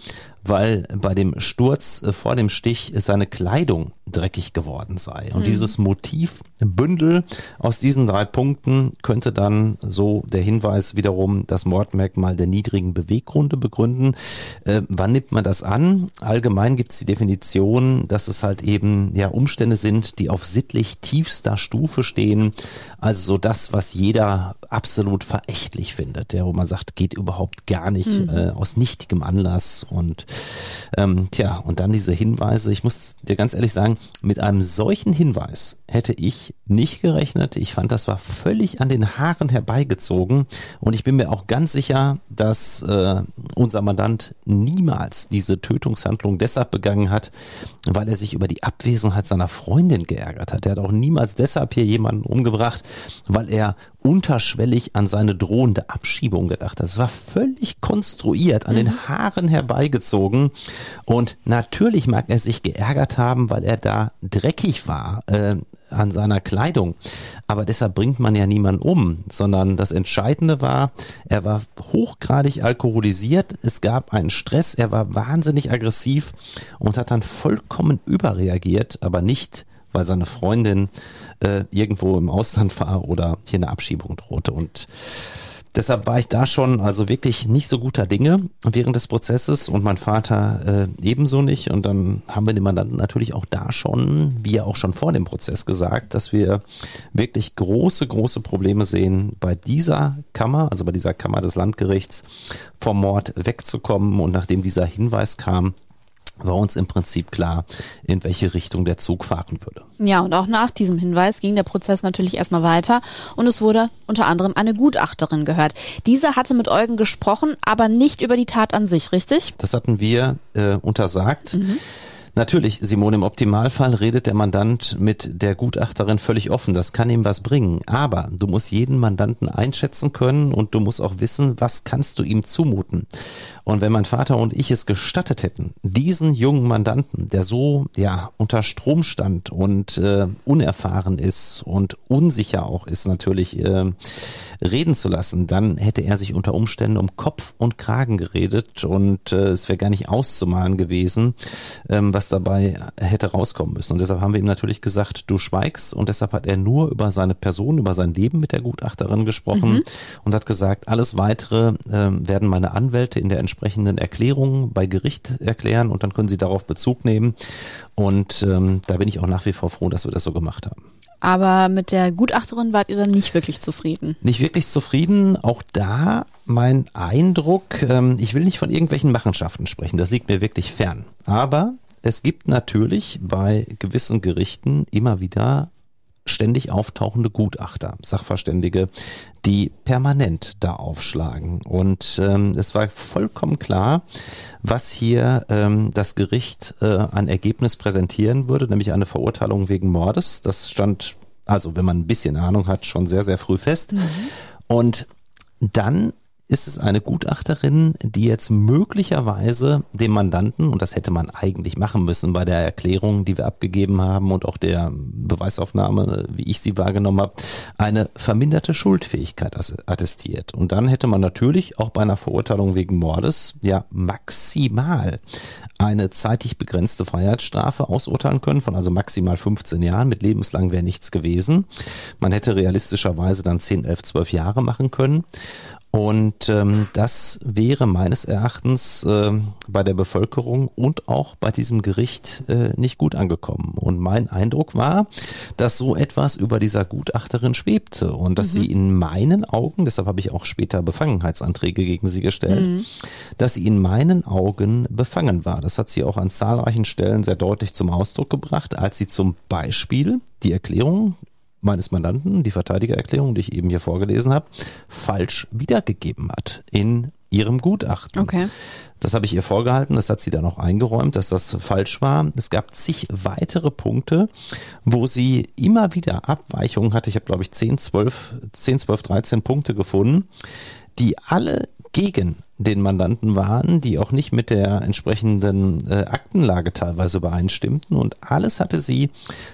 weil bei dem Sturz äh, vor dem Stich seine Kleidung dreckig geworden sei. Und mhm. dieses Motivbündel aus diesen drei Punkten könnte dann so der Hinweis wiederum das Mordmerkmal der niedrigen Beweggründe begründen. Äh, wann nimmt man das an? Allgemein gibt es die Definition, dass es halt eben ja Umstände sind, die auf sittlich tiefster Stufe stehen. Also so das, was jeder absolut verächtlich findet, der wo man sagt, geht überhaupt gar nicht mhm. äh, aus nichtigem Anlass und ähm, tja, und dann diese Hinweise. Ich muss dir ganz ehrlich sagen, mit einem solchen Hinweis hätte ich nicht gerechnet. Ich fand, das war völlig an den Haaren herbeigezogen. Und ich bin mir auch ganz sicher, dass äh, unser Mandant niemals diese Tötungshandlung deshalb begangen hat, weil er sich über die Abwesenheit seiner Freundin geärgert hat. Er hat auch niemals deshalb hier jemanden umgebracht, weil er unterschwellig an seine drohende Abschiebung gedacht hat. Das war völlig konstruiert, an mhm. den Haaren herbeigezogen. Und natürlich mag er sich geärgert haben, weil er da dreckig war. Äh, an seiner Kleidung. Aber deshalb bringt man ja niemanden um, sondern das Entscheidende war, er war hochgradig alkoholisiert, es gab einen Stress, er war wahnsinnig aggressiv und hat dann vollkommen überreagiert, aber nicht, weil seine Freundin äh, irgendwo im Ausland war oder hier eine Abschiebung drohte. Und deshalb war ich da schon also wirklich nicht so guter Dinge während des Prozesses und mein Vater äh, ebenso nicht. Und dann haben wir dem Mandanten natürlich auch da schon, wie ja auch schon vor dem Prozess gesagt, dass wir wirklich große, große Probleme sehen, bei dieser Kammer, also bei dieser Kammer des Landgerichts, vom Mord wegzukommen. Und nachdem dieser Hinweis kam, war uns im Prinzip klar, in welche Richtung der Zug fahren würde. Ja, und auch nach diesem Hinweis ging der Prozess natürlich erstmal weiter und es wurde unter anderem eine Gutachterin gehört. Diese hatte mit Eugen gesprochen, aber nicht über die Tat an sich, richtig? Das hatten wir äh, untersagt. Mhm. Natürlich, Simone, im Optimalfall redet der Mandant mit der Gutachterin völlig offen. Das kann ihm was bringen. Aber du musst jeden Mandanten einschätzen können und du musst auch wissen, was kannst du ihm zumuten. Und wenn mein Vater und ich es gestattet hätten, diesen jungen Mandanten, der so ja unter Strom stand und äh, unerfahren ist und unsicher auch ist natürlich, äh, reden zu lassen, dann hätte er sich unter Umständen um Kopf und Kragen geredet und äh, es wäre gar nicht auszumalen gewesen, ähm, was dabei hätte rauskommen müssen. Und deshalb haben wir ihm natürlich gesagt, du schweigst und deshalb hat er nur über seine Person, über sein Leben mit der Gutachterin gesprochen mhm. und hat gesagt, alles weitere äh, werden meine Anwälte in der entsprechenden Erklärung bei Gericht erklären und dann können sie darauf Bezug nehmen. Und ähm, da bin ich auch nach wie vor froh, dass wir das so gemacht haben. Aber mit der Gutachterin wart ihr dann nicht wirklich zufrieden. Nicht wirklich zufrieden. Auch da mein Eindruck, ähm, ich will nicht von irgendwelchen Machenschaften sprechen, das liegt mir wirklich fern. Aber es gibt natürlich bei gewissen Gerichten immer wieder ständig auftauchende Gutachter, Sachverständige, die permanent da aufschlagen. Und ähm, es war vollkommen klar, was hier ähm, das Gericht äh, ein Ergebnis präsentieren würde, nämlich eine Verurteilung wegen Mordes. Das stand, also wenn man ein bisschen Ahnung hat, schon sehr, sehr früh fest. Mhm. Und dann ist es eine Gutachterin, die jetzt möglicherweise dem Mandanten, und das hätte man eigentlich machen müssen bei der Erklärung, die wir abgegeben haben und auch der Beweisaufnahme, wie ich sie wahrgenommen habe, eine verminderte Schuldfähigkeit attestiert. Und dann hätte man natürlich auch bei einer Verurteilung wegen Mordes ja maximal eine zeitlich begrenzte Freiheitsstrafe ausurteilen können, von also maximal 15 Jahren. Mit lebenslang wäre nichts gewesen. Man hätte realistischerweise dann 10, 11, 12 Jahre machen können. Und ähm, das wäre meines Erachtens äh, bei der Bevölkerung und auch bei diesem Gericht äh, nicht gut angekommen. Und mein Eindruck war, dass so etwas über dieser Gutachterin schwebte und dass mhm. sie in meinen Augen, deshalb habe ich auch später Befangenheitsanträge gegen sie gestellt, mhm. dass sie in meinen Augen befangen war. Das hat sie auch an zahlreichen Stellen sehr deutlich zum Ausdruck gebracht, als sie zum Beispiel die Erklärung meines Mandanten, die Verteidigererklärung, die ich eben hier vorgelesen habe, falsch wiedergegeben hat in ihrem Gutachten. Okay. Das habe ich ihr vorgehalten, das hat sie dann auch eingeräumt, dass das falsch war. Es gab zig weitere Punkte, wo sie immer wieder Abweichungen hatte. Ich habe, glaube ich, 10, 12, 10, 12, 13 Punkte gefunden, die alle gegen den Mandanten waren, die auch nicht mit der entsprechenden äh, Aktenlage teilweise übereinstimmten. Und alles hatte sie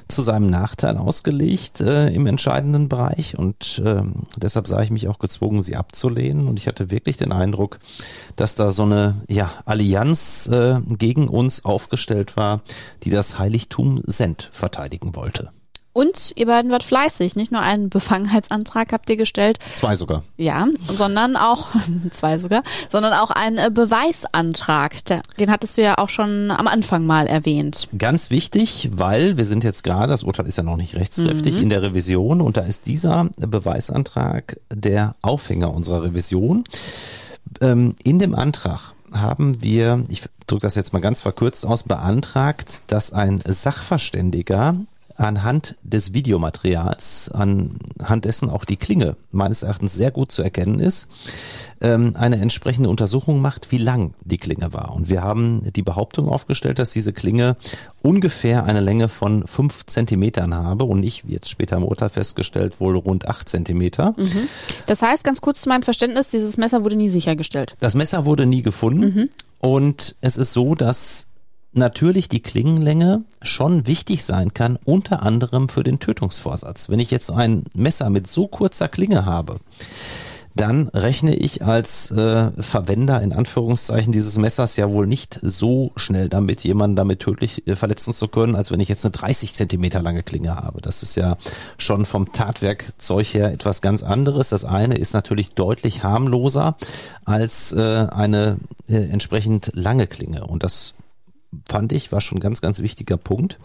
zu seinem Nachteil ausgelegt äh, im entscheidenden Bereich. Und äh, deshalb sah ich mich auch gezwungen, sie abzulehnen. Und ich hatte wirklich den Eindruck, dass da so eine ja, Allianz äh, gegen uns aufgestellt war, die das Heiligtum Send verteidigen wollte. Und ihr beiden wart fleißig. Nicht nur einen Befangenheitsantrag habt ihr gestellt. Zwei sogar. Ja, sondern auch, [LAUGHS] zwei sogar, sondern auch einen äh, Beweisantrag. Den hattest du ja auch schon am Anfang mal erwähnt. Ganz wichtig, weil wir sind jetzt gerade, das Urteil ist ja noch nicht rechtskräftig, mhm. in der Revision und da ist dieser Beweisantrag der Aufhänger unserer Revision. Ähm, in dem Antrag haben wir, ich drücke das jetzt mal ganz verkürzt aus, beantragt, dass ein Sachverständiger anhand des Videomaterials, anhand dessen auch die Klinge meines Erachtens sehr gut zu erkennen ist, ähm, eine entsprechende Untersuchung macht, wie lang die Klinge war. Und wir haben die Behauptung aufgestellt, dass diese Klinge ungefähr eine Länge von fünf Zentimetern habe und nicht, wie jetzt später im Urteil festgestellt, wohl rund acht Zentimeter. Mhm. Das heißt, ganz kurz zu meinem Verständnis, dieses Messer wurde nie sichergestellt. Das Messer wurde nie gefunden. Mhm. Und es ist so, dass natürlich die Klingenlänge schon wichtig sein kann, unter anderem für den Tötungsvorsatz. Wenn ich jetzt ein Messer mit so kurzer Klinge habe, dann rechne ich als äh, Verwender in Anführungszeichen dieses Messers ja wohl nicht so schnell damit, jemanden damit tödlich äh, verletzen zu können, als wenn ich jetzt eine 30 Zentimeter lange Klinge habe. Das ist ja schon vom Tatwerkzeug her etwas ganz anderes. Das eine ist natürlich deutlich harmloser als äh, eine äh, entsprechend lange Klinge. Und das fand ich, war schon ein ganz, ganz wichtiger Punkt.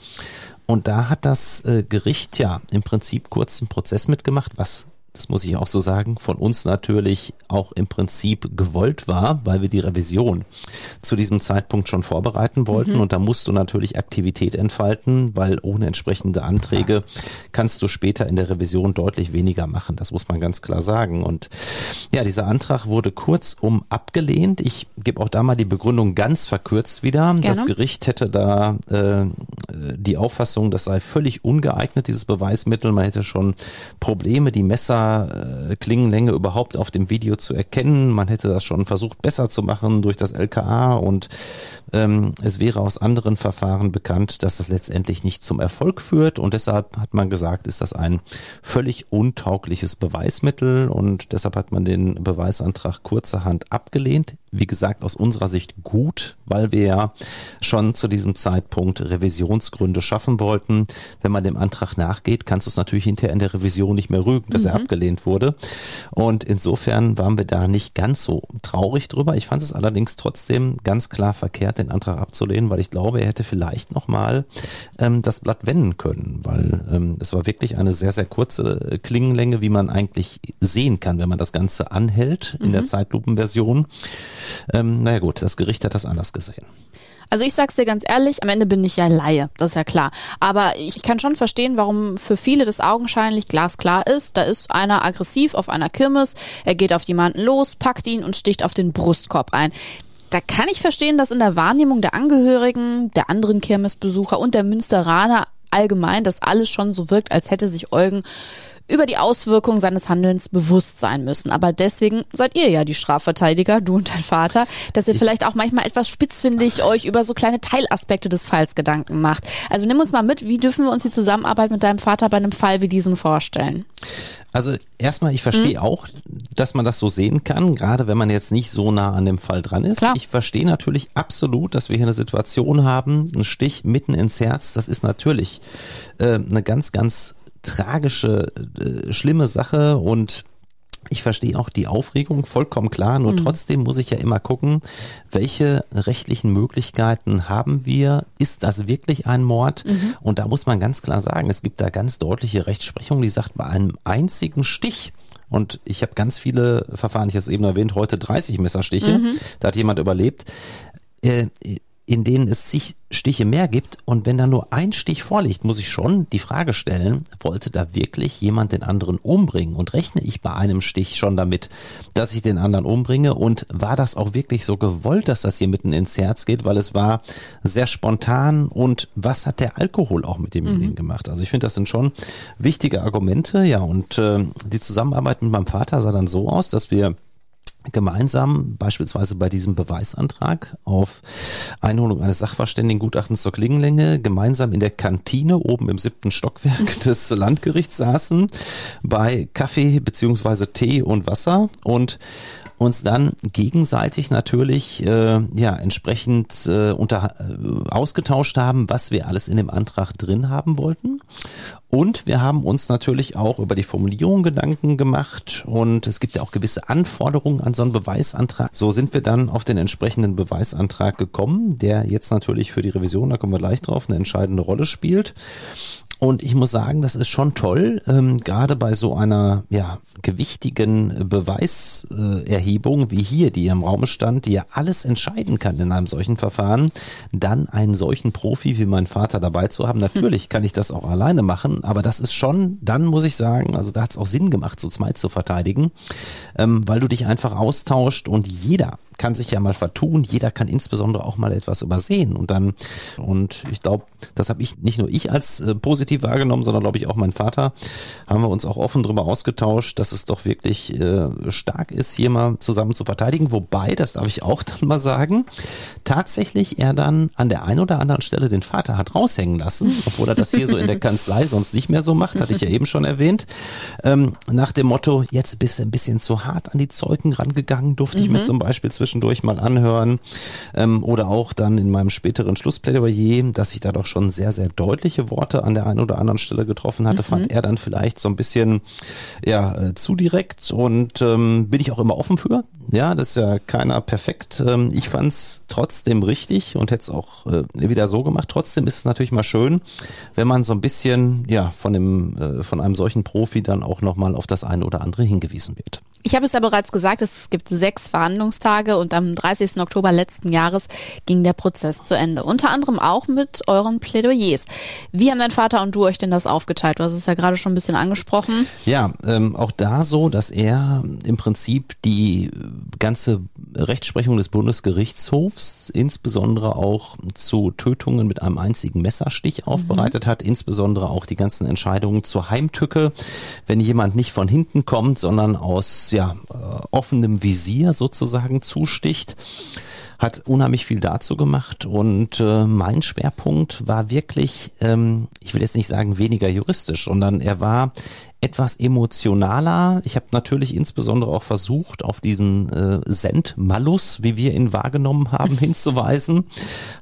Und da hat das äh, Gericht ja im Prinzip kurz einen Prozess mitgemacht, was das muss ich auch so sagen, von uns natürlich auch im Prinzip gewollt war, weil wir die Revision zu diesem Zeitpunkt schon vorbereiten wollten. Mhm. Und da musst du natürlich Aktivität entfalten, weil ohne entsprechende Anträge kannst du später in der Revision deutlich weniger machen. Das muss man ganz klar sagen. Und ja, dieser Antrag wurde kurzum abgelehnt. Ich gebe auch da mal die Begründung ganz verkürzt wieder. Gerne. Das Gericht hätte da äh, die Auffassung, das sei völlig ungeeignet, dieses Beweismittel. Man hätte schon Probleme, die Messer äh, Klingenlänge überhaupt auf dem Video zu erkennen. Man hätte das schon versucht besser zu machen durch das LKA und ähm, es wäre aus anderen Verfahren bekannt, dass das letztendlich nicht zum Erfolg führt und deshalb hat man gesagt, ist das ein völlig untaugliches Beweismittel und deshalb hat man den Beweisantrag kurzerhand abgelehnt. Wie gesagt, aus unserer Sicht gut, weil wir ja schon zu diesem Zeitpunkt Revisionsgründe schaffen wollten. Wenn man dem Antrag nachgeht, kannst du es natürlich hinterher in der Revision nicht mehr rügen, dass mhm. er abgelehnt wurde. Und insofern waren wir da nicht ganz so traurig drüber. Ich fand es allerdings trotzdem ganz klar verkehrt, den Antrag abzulehnen, weil ich glaube, er hätte vielleicht nochmal ähm, das Blatt wenden können, weil ähm, es war wirklich eine sehr, sehr kurze Klingenlänge, wie man eigentlich sehen kann, wenn man das Ganze anhält in mhm. der Zeitlupenversion. Ähm, naja gut, das Gericht hat das anders gesehen. Also ich sag's dir ganz ehrlich, am Ende bin ich ja Laie, das ist ja klar. Aber ich kann schon verstehen, warum für viele das augenscheinlich glasklar ist. Da ist einer aggressiv auf einer Kirmes, er geht auf jemanden los, packt ihn und sticht auf den Brustkorb ein. Da kann ich verstehen, dass in der Wahrnehmung der Angehörigen, der anderen Kirmesbesucher und der Münsteraner allgemein das alles schon so wirkt, als hätte sich Eugen über die Auswirkungen seines Handelns bewusst sein müssen. Aber deswegen seid ihr ja die Strafverteidiger, du und dein Vater, dass ihr ich vielleicht auch manchmal etwas spitzfindig euch über so kleine Teilaspekte des Falls Gedanken macht. Also nimm uns mal mit, wie dürfen wir uns die Zusammenarbeit mit deinem Vater bei einem Fall wie diesem vorstellen? Also erstmal, ich verstehe mhm. auch, dass man das so sehen kann, gerade wenn man jetzt nicht so nah an dem Fall dran ist. Klar. Ich verstehe natürlich absolut, dass wir hier eine Situation haben, ein Stich mitten ins Herz, das ist natürlich äh, eine ganz, ganz tragische, äh, schlimme Sache und ich verstehe auch die Aufregung vollkommen klar, nur mhm. trotzdem muss ich ja immer gucken, welche rechtlichen Möglichkeiten haben wir? Ist das wirklich ein Mord? Mhm. Und da muss man ganz klar sagen, es gibt da ganz deutliche Rechtsprechung, die sagt, bei einem einzigen Stich, und ich habe ganz viele Verfahren, ich habe es eben erwähnt, heute 30 Messerstiche, mhm. da hat jemand überlebt. Äh, in denen es zig Stiche mehr gibt. Und wenn da nur ein Stich vorliegt, muss ich schon die Frage stellen, wollte da wirklich jemand den anderen umbringen? Und rechne ich bei einem Stich schon damit, dass ich den anderen umbringe? Und war das auch wirklich so gewollt, dass das hier mitten ins Herz geht? Weil es war sehr spontan. Und was hat der Alkohol auch mit demjenigen mhm. gemacht? Also ich finde, das sind schon wichtige Argumente. Ja, und äh, die Zusammenarbeit mit meinem Vater sah dann so aus, dass wir gemeinsam beispielsweise bei diesem Beweisantrag auf Einholung eines Sachverständigengutachtens zur Klingenlänge gemeinsam in der Kantine oben im siebten Stockwerk [LAUGHS] des Landgerichts saßen bei Kaffee beziehungsweise Tee und Wasser und uns dann gegenseitig natürlich äh, ja entsprechend äh, unter äh, ausgetauscht haben, was wir alles in dem Antrag drin haben wollten. Und wir haben uns natürlich auch über die Formulierung Gedanken gemacht und es gibt ja auch gewisse Anforderungen an so einen Beweisantrag. So sind wir dann auf den entsprechenden Beweisantrag gekommen, der jetzt natürlich für die Revision, da kommen wir gleich drauf, eine entscheidende Rolle spielt. Und ich muss sagen, das ist schon toll, ähm, gerade bei so einer ja, gewichtigen Beweiserhebung wie hier, die im Raum stand, die ja alles entscheiden kann in einem solchen Verfahren, dann einen solchen Profi wie mein Vater dabei zu haben. Natürlich kann ich das auch alleine machen, aber das ist schon, dann muss ich sagen, also da hat es auch Sinn gemacht, so zwei zu verteidigen, ähm, weil du dich einfach austauscht und jeder kann sich ja mal vertun, jeder kann insbesondere auch mal etwas übersehen und dann und ich glaube, das habe ich nicht nur ich als äh, positiv wahrgenommen, sondern glaube ich auch mein Vater, haben wir uns auch offen darüber ausgetauscht, dass es doch wirklich äh, stark ist, hier mal zusammen zu verteidigen, wobei, das darf ich auch [LAUGHS] dann mal sagen, tatsächlich er dann an der einen oder anderen Stelle den Vater hat raushängen lassen, obwohl er das hier so in der [LAUGHS] Kanzlei sonst nicht mehr so macht, hatte ich ja eben schon erwähnt, ähm, nach dem Motto, jetzt bist du ein bisschen zu hart an die Zeugen rangegangen, durfte mhm. ich mir zum Beispiel zwischen zwischendurch mal anhören. Ähm, oder auch dann in meinem späteren Schlussplädoyer, dass ich da doch schon sehr, sehr deutliche Worte an der einen oder anderen Stelle getroffen hatte, mhm. fand er dann vielleicht so ein bisschen ja, äh, zu direkt und ähm, bin ich auch immer offen für. Ja, das ist ja keiner perfekt. Ähm, ich fand es trotzdem richtig und hätte es auch äh, wieder so gemacht. Trotzdem ist es natürlich mal schön, wenn man so ein bisschen ja von dem äh, von einem solchen Profi dann auch nochmal auf das eine oder andere hingewiesen wird. Ich habe es ja bereits gesagt, es gibt sechs Verhandlungstage und am 30. Oktober letzten Jahres ging der Prozess zu Ende. Unter anderem auch mit euren Plädoyers. Wie haben dein Vater und du euch denn das aufgeteilt? Du hast es ja gerade schon ein bisschen angesprochen. Ja, ähm, auch da so, dass er im Prinzip die ganze Rechtsprechung des Bundesgerichtshofs, insbesondere auch zu Tötungen mit einem einzigen Messerstich mhm. aufbereitet hat, insbesondere auch die ganzen Entscheidungen zur Heimtücke, wenn jemand nicht von hinten kommt, sondern aus ja, äh, offenem Visier sozusagen zusticht hat unheimlich viel dazu gemacht und äh, mein Schwerpunkt war wirklich, ähm, ich will jetzt nicht sagen weniger juristisch, sondern er war etwas emotionaler. Ich habe natürlich insbesondere auch versucht, auf diesen äh, Sendmalus, wie wir ihn wahrgenommen haben, [LAUGHS] hinzuweisen.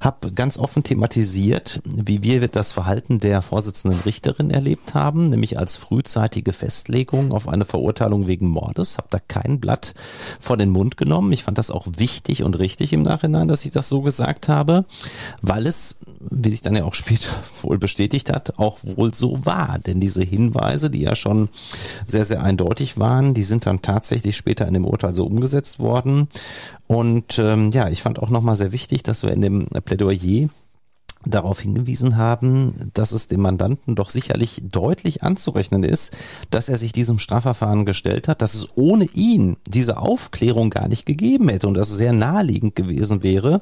Habe ganz offen thematisiert, wie wir das Verhalten der Vorsitzenden Richterin erlebt haben, nämlich als frühzeitige Festlegung auf eine Verurteilung wegen Mordes. Habe da kein Blatt vor den Mund genommen. Ich fand das auch wichtig und richtig im Nachhinein, dass ich das so gesagt habe, weil es, wie sich dann ja auch später [LAUGHS] wohl bestätigt hat, auch wohl so war. Denn diese Hinweise, die ja schon sehr, sehr eindeutig waren. Die sind dann tatsächlich später in dem Urteil so umgesetzt worden. Und ähm, ja, ich fand auch nochmal sehr wichtig, dass wir in dem Plädoyer darauf hingewiesen haben, dass es dem Mandanten doch sicherlich deutlich anzurechnen ist, dass er sich diesem Strafverfahren gestellt hat, dass es ohne ihn diese Aufklärung gar nicht gegeben hätte und dass es sehr naheliegend gewesen wäre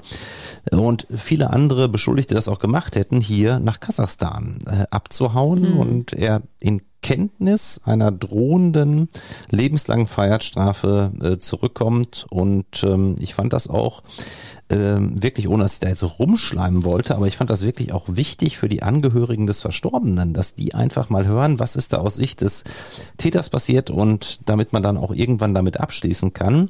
und viele andere Beschuldigte das auch gemacht hätten, hier nach Kasachstan äh, abzuhauen mhm. und er in Kenntnis einer drohenden lebenslangen Freiheitsstrafe äh, zurückkommt. Und ähm, ich fand das auch ähm, wirklich, ohne dass ich da jetzt rumschleimen wollte, aber ich fand das wirklich auch wichtig für die Angehörigen des Verstorbenen, dass die einfach mal hören, was ist da aus Sicht des Täters passiert und damit man dann auch irgendwann damit abschließen kann.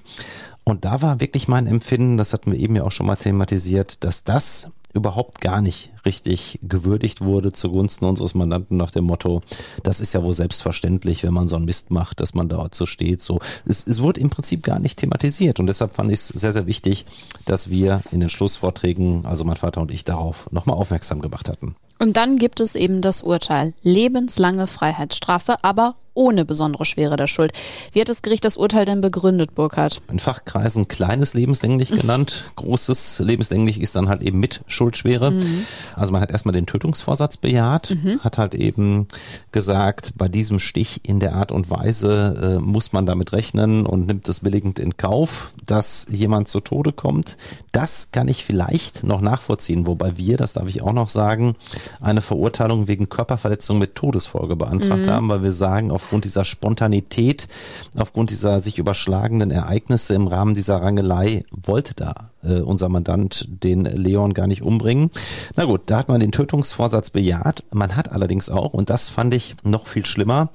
Und da war wirklich mein Empfinden, das hatten wir eben ja auch schon mal thematisiert, dass das überhaupt gar nicht richtig gewürdigt wurde zugunsten unseres Mandanten nach dem Motto, das ist ja wohl selbstverständlich, wenn man so einen Mist macht, dass man dort so steht. So, es, es wurde im Prinzip gar nicht thematisiert und deshalb fand ich es sehr, sehr wichtig, dass wir in den Schlussvorträgen, also mein Vater und ich, darauf nochmal aufmerksam gemacht hatten. Und dann gibt es eben das Urteil. Lebenslange Freiheitsstrafe, aber ohne besondere Schwere der Schuld. Wie hat das Gericht das Urteil denn begründet, Burkhard? In Fachkreisen kleines lebenslänglich [LAUGHS] genannt. Großes lebenslänglich ist dann halt eben mit Schuldschwere. Mhm. Also man hat erstmal den Tötungsvorsatz bejaht, mhm. hat halt eben gesagt, bei diesem Stich in der Art und Weise äh, muss man damit rechnen und nimmt es billigend in Kauf, dass jemand zu Tode kommt. Das kann ich vielleicht noch nachvollziehen, wobei wir, das darf ich auch noch sagen, eine Verurteilung wegen Körperverletzung mit Todesfolge beantragt mhm. haben, weil wir sagen, auf aufgrund dieser Spontanität, aufgrund dieser sich überschlagenden Ereignisse im Rahmen dieser Rangelei wollte da äh, unser Mandant den Leon gar nicht umbringen. Na gut, da hat man den Tötungsvorsatz bejaht. Man hat allerdings auch, und das fand ich noch viel schlimmer,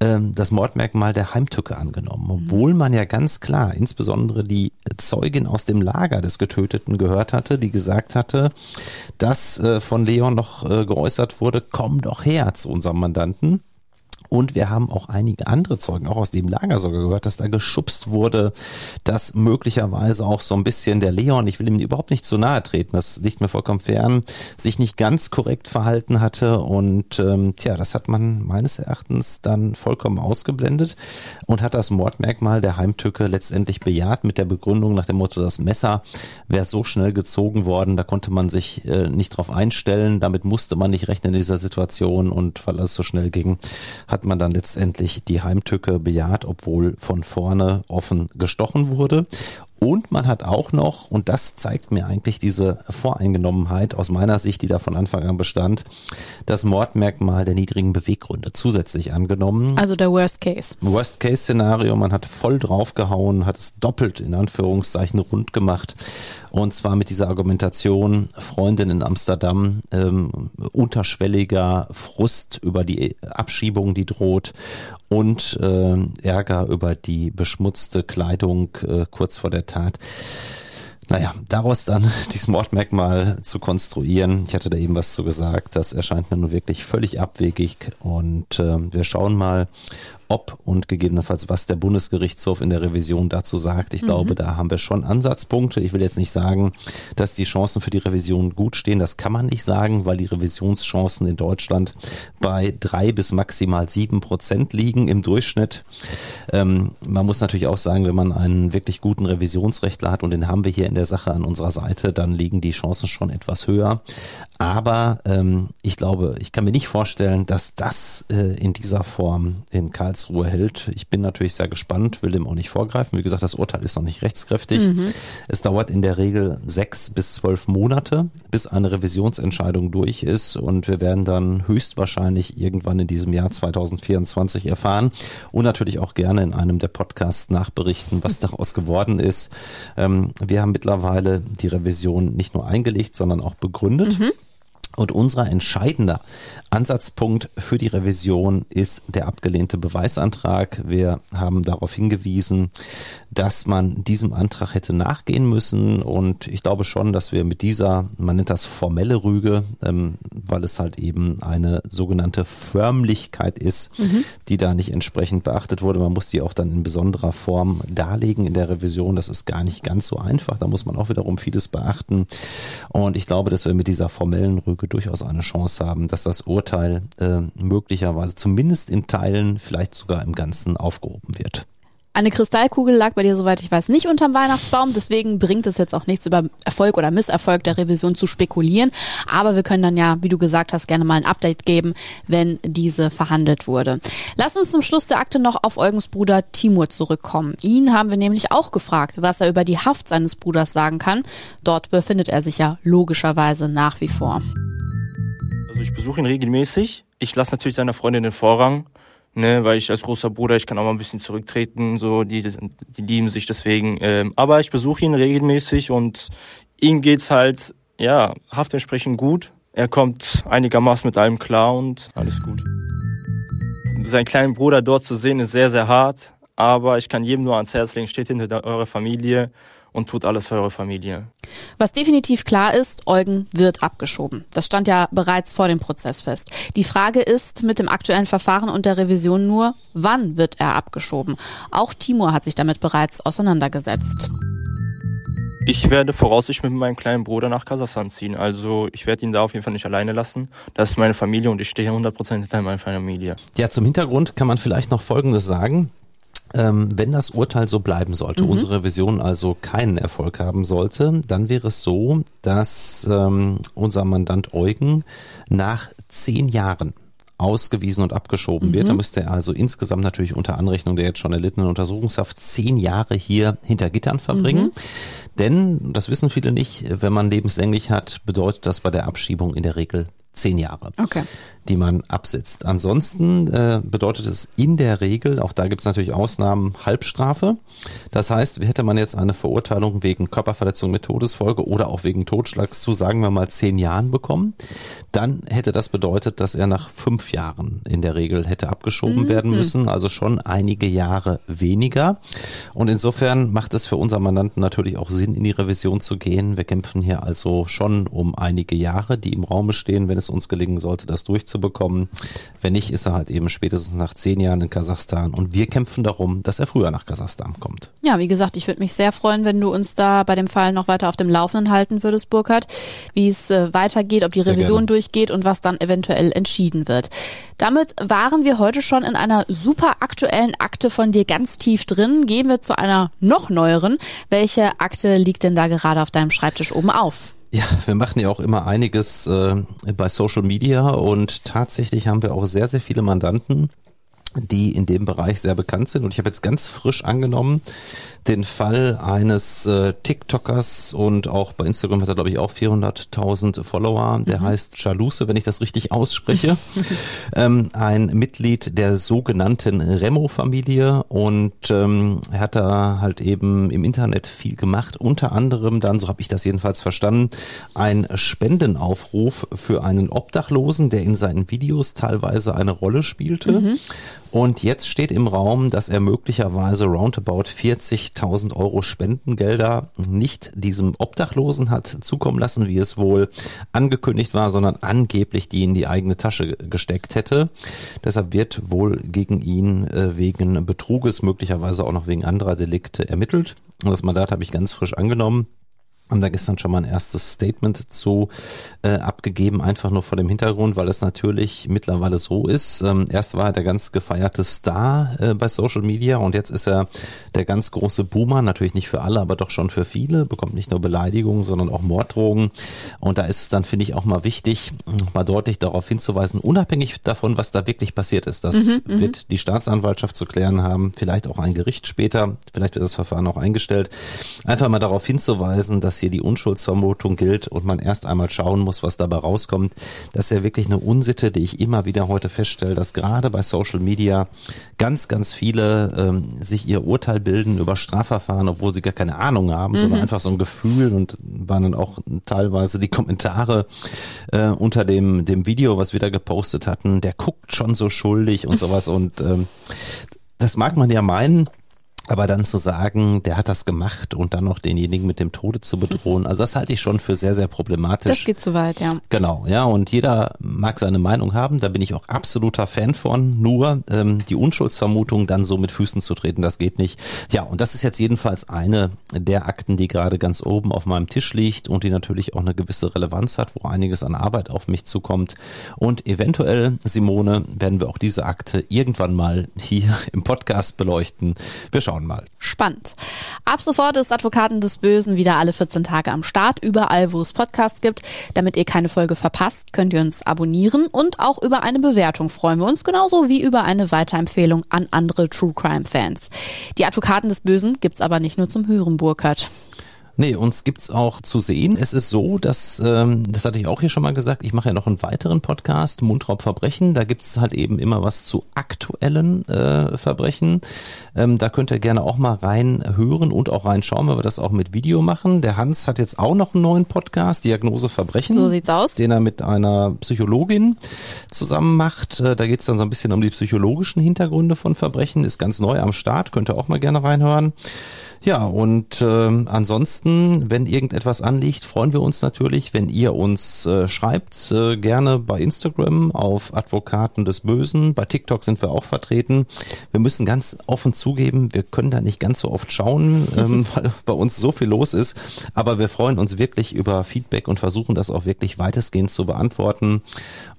ähm, das Mordmerkmal der Heimtücke angenommen, obwohl man ja ganz klar, insbesondere die Zeugin aus dem Lager des Getöteten gehört hatte, die gesagt hatte, dass äh, von Leon noch äh, geäußert wurde, komm doch her zu unserem Mandanten. Und wir haben auch einige andere Zeugen, auch aus dem Lager sogar gehört, dass da geschubst wurde, dass möglicherweise auch so ein bisschen der Leon, ich will ihm überhaupt nicht zu nahe treten, das liegt mir vollkommen fern, sich nicht ganz korrekt verhalten hatte. Und ähm, tja, das hat man meines Erachtens dann vollkommen ausgeblendet und hat das Mordmerkmal der Heimtücke letztendlich bejaht mit der Begründung nach dem Motto, das Messer wäre so schnell gezogen worden, da konnte man sich äh, nicht drauf einstellen, damit musste man nicht rechnen in dieser Situation und weil alles so schnell ging, hat hat man dann letztendlich die Heimtücke bejaht, obwohl von vorne offen gestochen wurde. Und man hat auch noch, und das zeigt mir eigentlich diese Voreingenommenheit aus meiner Sicht, die da von Anfang an bestand, das Mordmerkmal der niedrigen Beweggründe zusätzlich angenommen. Also der Worst Case. Worst Case Szenario, man hat voll draufgehauen, hat es doppelt in Anführungszeichen rund gemacht. Und zwar mit dieser Argumentation, Freundin in Amsterdam, ähm, unterschwelliger Frust über die Abschiebung, die droht und äh, Ärger über die beschmutzte Kleidung äh, kurz vor der Tat. Naja, daraus dann [LAUGHS] dieses Mordmerkmal zu konstruieren, ich hatte da eben was zu gesagt, das erscheint mir nun wirklich völlig abwegig. Und äh, wir schauen mal, ob und gegebenenfalls was der Bundesgerichtshof in der Revision dazu sagt. Ich mhm. glaube, da haben wir schon Ansatzpunkte. Ich will jetzt nicht sagen, dass die Chancen für die Revision gut stehen. Das kann man nicht sagen, weil die Revisionschancen in Deutschland bei drei bis maximal sieben Prozent liegen im Durchschnitt. Ähm, man muss natürlich auch sagen, wenn man einen wirklich guten Revisionsrechtler hat und den haben wir hier in der Sache an unserer Seite, dann liegen die Chancen schon etwas höher. Aber ähm, ich glaube, ich kann mir nicht vorstellen, dass das äh, in dieser Form in Karlsruhe hält. Ich bin natürlich sehr gespannt, will dem auch nicht vorgreifen. Wie gesagt, das Urteil ist noch nicht rechtskräftig. Mhm. Es dauert in der Regel sechs bis zwölf Monate, bis eine Revisionsentscheidung durch ist. Und wir werden dann höchstwahrscheinlich irgendwann in diesem Jahr 2024 erfahren und natürlich auch gerne in einem der Podcasts nachberichten, was [LAUGHS] daraus geworden ist. Ähm, wir haben mittlerweile die Revision nicht nur eingelegt, sondern auch begründet. Mhm. Und unser entscheidender Ansatzpunkt für die Revision ist der abgelehnte Beweisantrag. Wir haben darauf hingewiesen, dass man diesem Antrag hätte nachgehen müssen. Und ich glaube schon, dass wir mit dieser, man nennt das formelle Rüge, ähm, weil es halt eben eine sogenannte Förmlichkeit ist, mhm. die da nicht entsprechend beachtet wurde. Man muss die auch dann in besonderer Form darlegen in der Revision. Das ist gar nicht ganz so einfach. Da muss man auch wiederum vieles beachten. Und ich glaube, dass wir mit dieser formellen Rüge durchaus eine Chance haben, dass das Urteil äh, möglicherweise zumindest in Teilen, vielleicht sogar im Ganzen aufgehoben wird. Eine Kristallkugel lag bei dir, soweit ich weiß, nicht unterm Weihnachtsbaum. Deswegen bringt es jetzt auch nichts über Erfolg oder Misserfolg der Revision zu spekulieren. Aber wir können dann ja, wie du gesagt hast, gerne mal ein Update geben, wenn diese verhandelt wurde. Lass uns zum Schluss der Akte noch auf Eugens Bruder Timur zurückkommen. Ihn haben wir nämlich auch gefragt, was er über die Haft seines Bruders sagen kann. Dort befindet er sich ja logischerweise nach wie vor. Also ich besuche ihn regelmäßig. Ich lasse natürlich seiner Freundin den Vorrang ne, weil ich als großer Bruder, ich kann auch mal ein bisschen zurücktreten, so, die, die lieben sich deswegen. Ähm, aber ich besuche ihn regelmäßig und ihm geht's halt, ja, haft entsprechend gut. Er kommt einigermaßen mit allem klar und alles gut. Seinen kleinen Bruder dort zu sehen ist sehr, sehr hart, aber ich kann jedem nur ans Herz legen, steht hinter eurer Familie und tut alles für eure Familie. Was definitiv klar ist, Eugen wird abgeschoben. Das stand ja bereits vor dem Prozess fest. Die Frage ist mit dem aktuellen Verfahren und der Revision nur, wann wird er abgeschoben? Auch Timur hat sich damit bereits auseinandergesetzt. Ich werde voraussichtlich mit meinem kleinen Bruder nach Kasachstan ziehen. Also ich werde ihn da auf jeden Fall nicht alleine lassen. Das ist meine Familie und ich stehe 100% hinter meiner Familie. Ja, zum Hintergrund kann man vielleicht noch Folgendes sagen. Ähm, wenn das Urteil so bleiben sollte, mhm. unsere Revision also keinen Erfolg haben sollte, dann wäre es so, dass ähm, unser Mandant Eugen nach zehn Jahren ausgewiesen und abgeschoben mhm. wird. Da müsste er also insgesamt natürlich unter Anrechnung der jetzt schon erlittenen Untersuchungshaft zehn Jahre hier hinter Gittern verbringen. Mhm. Denn, das wissen viele nicht, wenn man lebenslänglich hat, bedeutet das bei der Abschiebung in der Regel zehn Jahre, okay. die man absitzt. Ansonsten äh, bedeutet es in der Regel, auch da gibt es natürlich Ausnahmen, Halbstrafe. Das heißt, hätte man jetzt eine Verurteilung wegen Körperverletzung mit Todesfolge oder auch wegen Totschlags zu, sagen wir mal, zehn Jahren bekommen, dann hätte das bedeutet, dass er nach fünf Jahren in der Regel hätte abgeschoben mhm. werden müssen, also schon einige Jahre weniger. Und insofern macht es für unser Mandanten natürlich auch Sinn, in die Revision zu gehen. Wir kämpfen hier also schon um einige Jahre, die im Raume stehen, wenn es uns gelingen sollte, das durchzubekommen. Wenn nicht, ist er halt eben spätestens nach zehn Jahren in Kasachstan. Und wir kämpfen darum, dass er früher nach Kasachstan kommt. Ja, wie gesagt, ich würde mich sehr freuen, wenn du uns da bei dem Fall noch weiter auf dem Laufenden halten würdest, Burkhard, wie es äh, weitergeht, ob die sehr Revision gerne. durchgeht und was dann eventuell entschieden wird. Damit waren wir heute schon in einer super aktuellen Akte von dir ganz tief drin. Gehen wir zu einer noch neueren. Welche Akte liegt denn da gerade auf deinem Schreibtisch oben auf? Ja, wir machen ja auch immer einiges äh, bei Social Media und tatsächlich haben wir auch sehr, sehr viele Mandanten, die in dem Bereich sehr bekannt sind. Und ich habe jetzt ganz frisch angenommen, den Fall eines äh, TikTokers und auch bei Instagram hat er, glaube ich, auch 400.000 Follower. Der mhm. heißt Jaluse, wenn ich das richtig ausspreche. [LAUGHS] ähm, ein Mitglied der sogenannten Remo-Familie und ähm, er hat da halt eben im Internet viel gemacht. Unter anderem dann, so habe ich das jedenfalls verstanden, ein Spendenaufruf für einen Obdachlosen, der in seinen Videos teilweise eine Rolle spielte. Mhm. Und jetzt steht im Raum, dass er möglicherweise roundabout 40.000 Euro Spendengelder nicht diesem Obdachlosen hat zukommen lassen, wie es wohl angekündigt war, sondern angeblich die in die eigene Tasche gesteckt hätte. Deshalb wird wohl gegen ihn äh, wegen Betruges, möglicherweise auch noch wegen anderer Delikte ermittelt. Das Mandat habe ich ganz frisch angenommen haben da gestern schon mal ein erstes Statement zu äh, abgegeben, einfach nur vor dem Hintergrund, weil es natürlich mittlerweile so ist. Ähm, erst war er der ganz gefeierte Star äh, bei Social Media und jetzt ist er der ganz große Boomer, natürlich nicht für alle, aber doch schon für viele, bekommt nicht nur Beleidigungen, sondern auch Morddrohungen. Und da ist es dann, finde ich, auch mal wichtig, mal deutlich darauf hinzuweisen, unabhängig davon, was da wirklich passiert ist. Das mhm, mhm, wird die Staatsanwaltschaft zu klären haben, vielleicht auch ein Gericht später, vielleicht wird das Verfahren auch eingestellt. Einfach mal darauf hinzuweisen, dass hier die Unschuldsvermutung gilt und man erst einmal schauen muss, was dabei rauskommt. Das ist ja wirklich eine Unsitte, die ich immer wieder heute feststelle, dass gerade bei Social Media ganz, ganz viele ähm, sich ihr Urteil bilden über Strafverfahren, obwohl sie gar keine Ahnung haben, mhm. sondern einfach so ein Gefühl und waren dann auch teilweise die Kommentare äh, unter dem, dem Video, was wir da gepostet hatten, der guckt schon so schuldig und sowas und ähm, das mag man ja meinen, aber dann zu sagen, der hat das gemacht und dann noch denjenigen mit dem Tode zu bedrohen, also das halte ich schon für sehr, sehr problematisch. Das geht zu weit, ja. Genau, ja, und jeder mag seine Meinung haben, da bin ich auch absoluter Fan von, nur ähm, die Unschuldsvermutung dann so mit Füßen zu treten, das geht nicht. Ja, und das ist jetzt jedenfalls eine der Akten, die gerade ganz oben auf meinem Tisch liegt und die natürlich auch eine gewisse Relevanz hat, wo einiges an Arbeit auf mich zukommt. Und eventuell, Simone, werden wir auch diese Akte irgendwann mal hier im Podcast beleuchten. Wir schauen schauen mal. Spannend. Ab sofort ist Advokaten des Bösen wieder alle 14 Tage am Start, überall, wo es Podcasts gibt. Damit ihr keine Folge verpasst, könnt ihr uns abonnieren und auch über eine Bewertung freuen wir uns, genauso wie über eine Weiterempfehlung an andere True Crime Fans. Die Advokaten des Bösen gibt's aber nicht nur zum Hören, Burkhardt. Nee, uns gibt's auch zu sehen. Es ist so, dass, ähm, das hatte ich auch hier schon mal gesagt, ich mache ja noch einen weiteren Podcast, Mundraubverbrechen. Da gibt's halt eben immer was zu aktuellen äh, Verbrechen. Ähm, da könnt ihr gerne auch mal rein hören und auch reinschauen, weil wir das auch mit Video machen. Der Hans hat jetzt auch noch einen neuen Podcast, Diagnose Verbrechen. So sieht's aus. Den er mit einer Psychologin zusammen macht. Äh, da geht's dann so ein bisschen um die psychologischen Hintergründe von Verbrechen. Ist ganz neu am Start, könnt ihr auch mal gerne reinhören. Ja, und äh, ansonsten, wenn irgendetwas anliegt, freuen wir uns natürlich, wenn ihr uns äh, schreibt, äh, gerne bei Instagram auf Advokaten des Bösen. Bei TikTok sind wir auch vertreten. Wir müssen ganz offen zugeben, wir können da nicht ganz so oft schauen, [LAUGHS] ähm, weil bei uns so viel los ist. Aber wir freuen uns wirklich über Feedback und versuchen das auch wirklich weitestgehend zu beantworten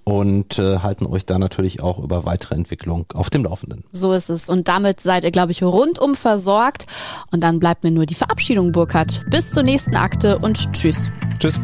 und äh, halten euch da natürlich auch über weitere Entwicklung auf dem Laufenden. So ist es. Und damit seid ihr, glaube ich, rundum versorgt. Und dann bleibt mir nur die Verabschiedung, Burkhard. Bis zur nächsten Akte und tschüss. Tschüss.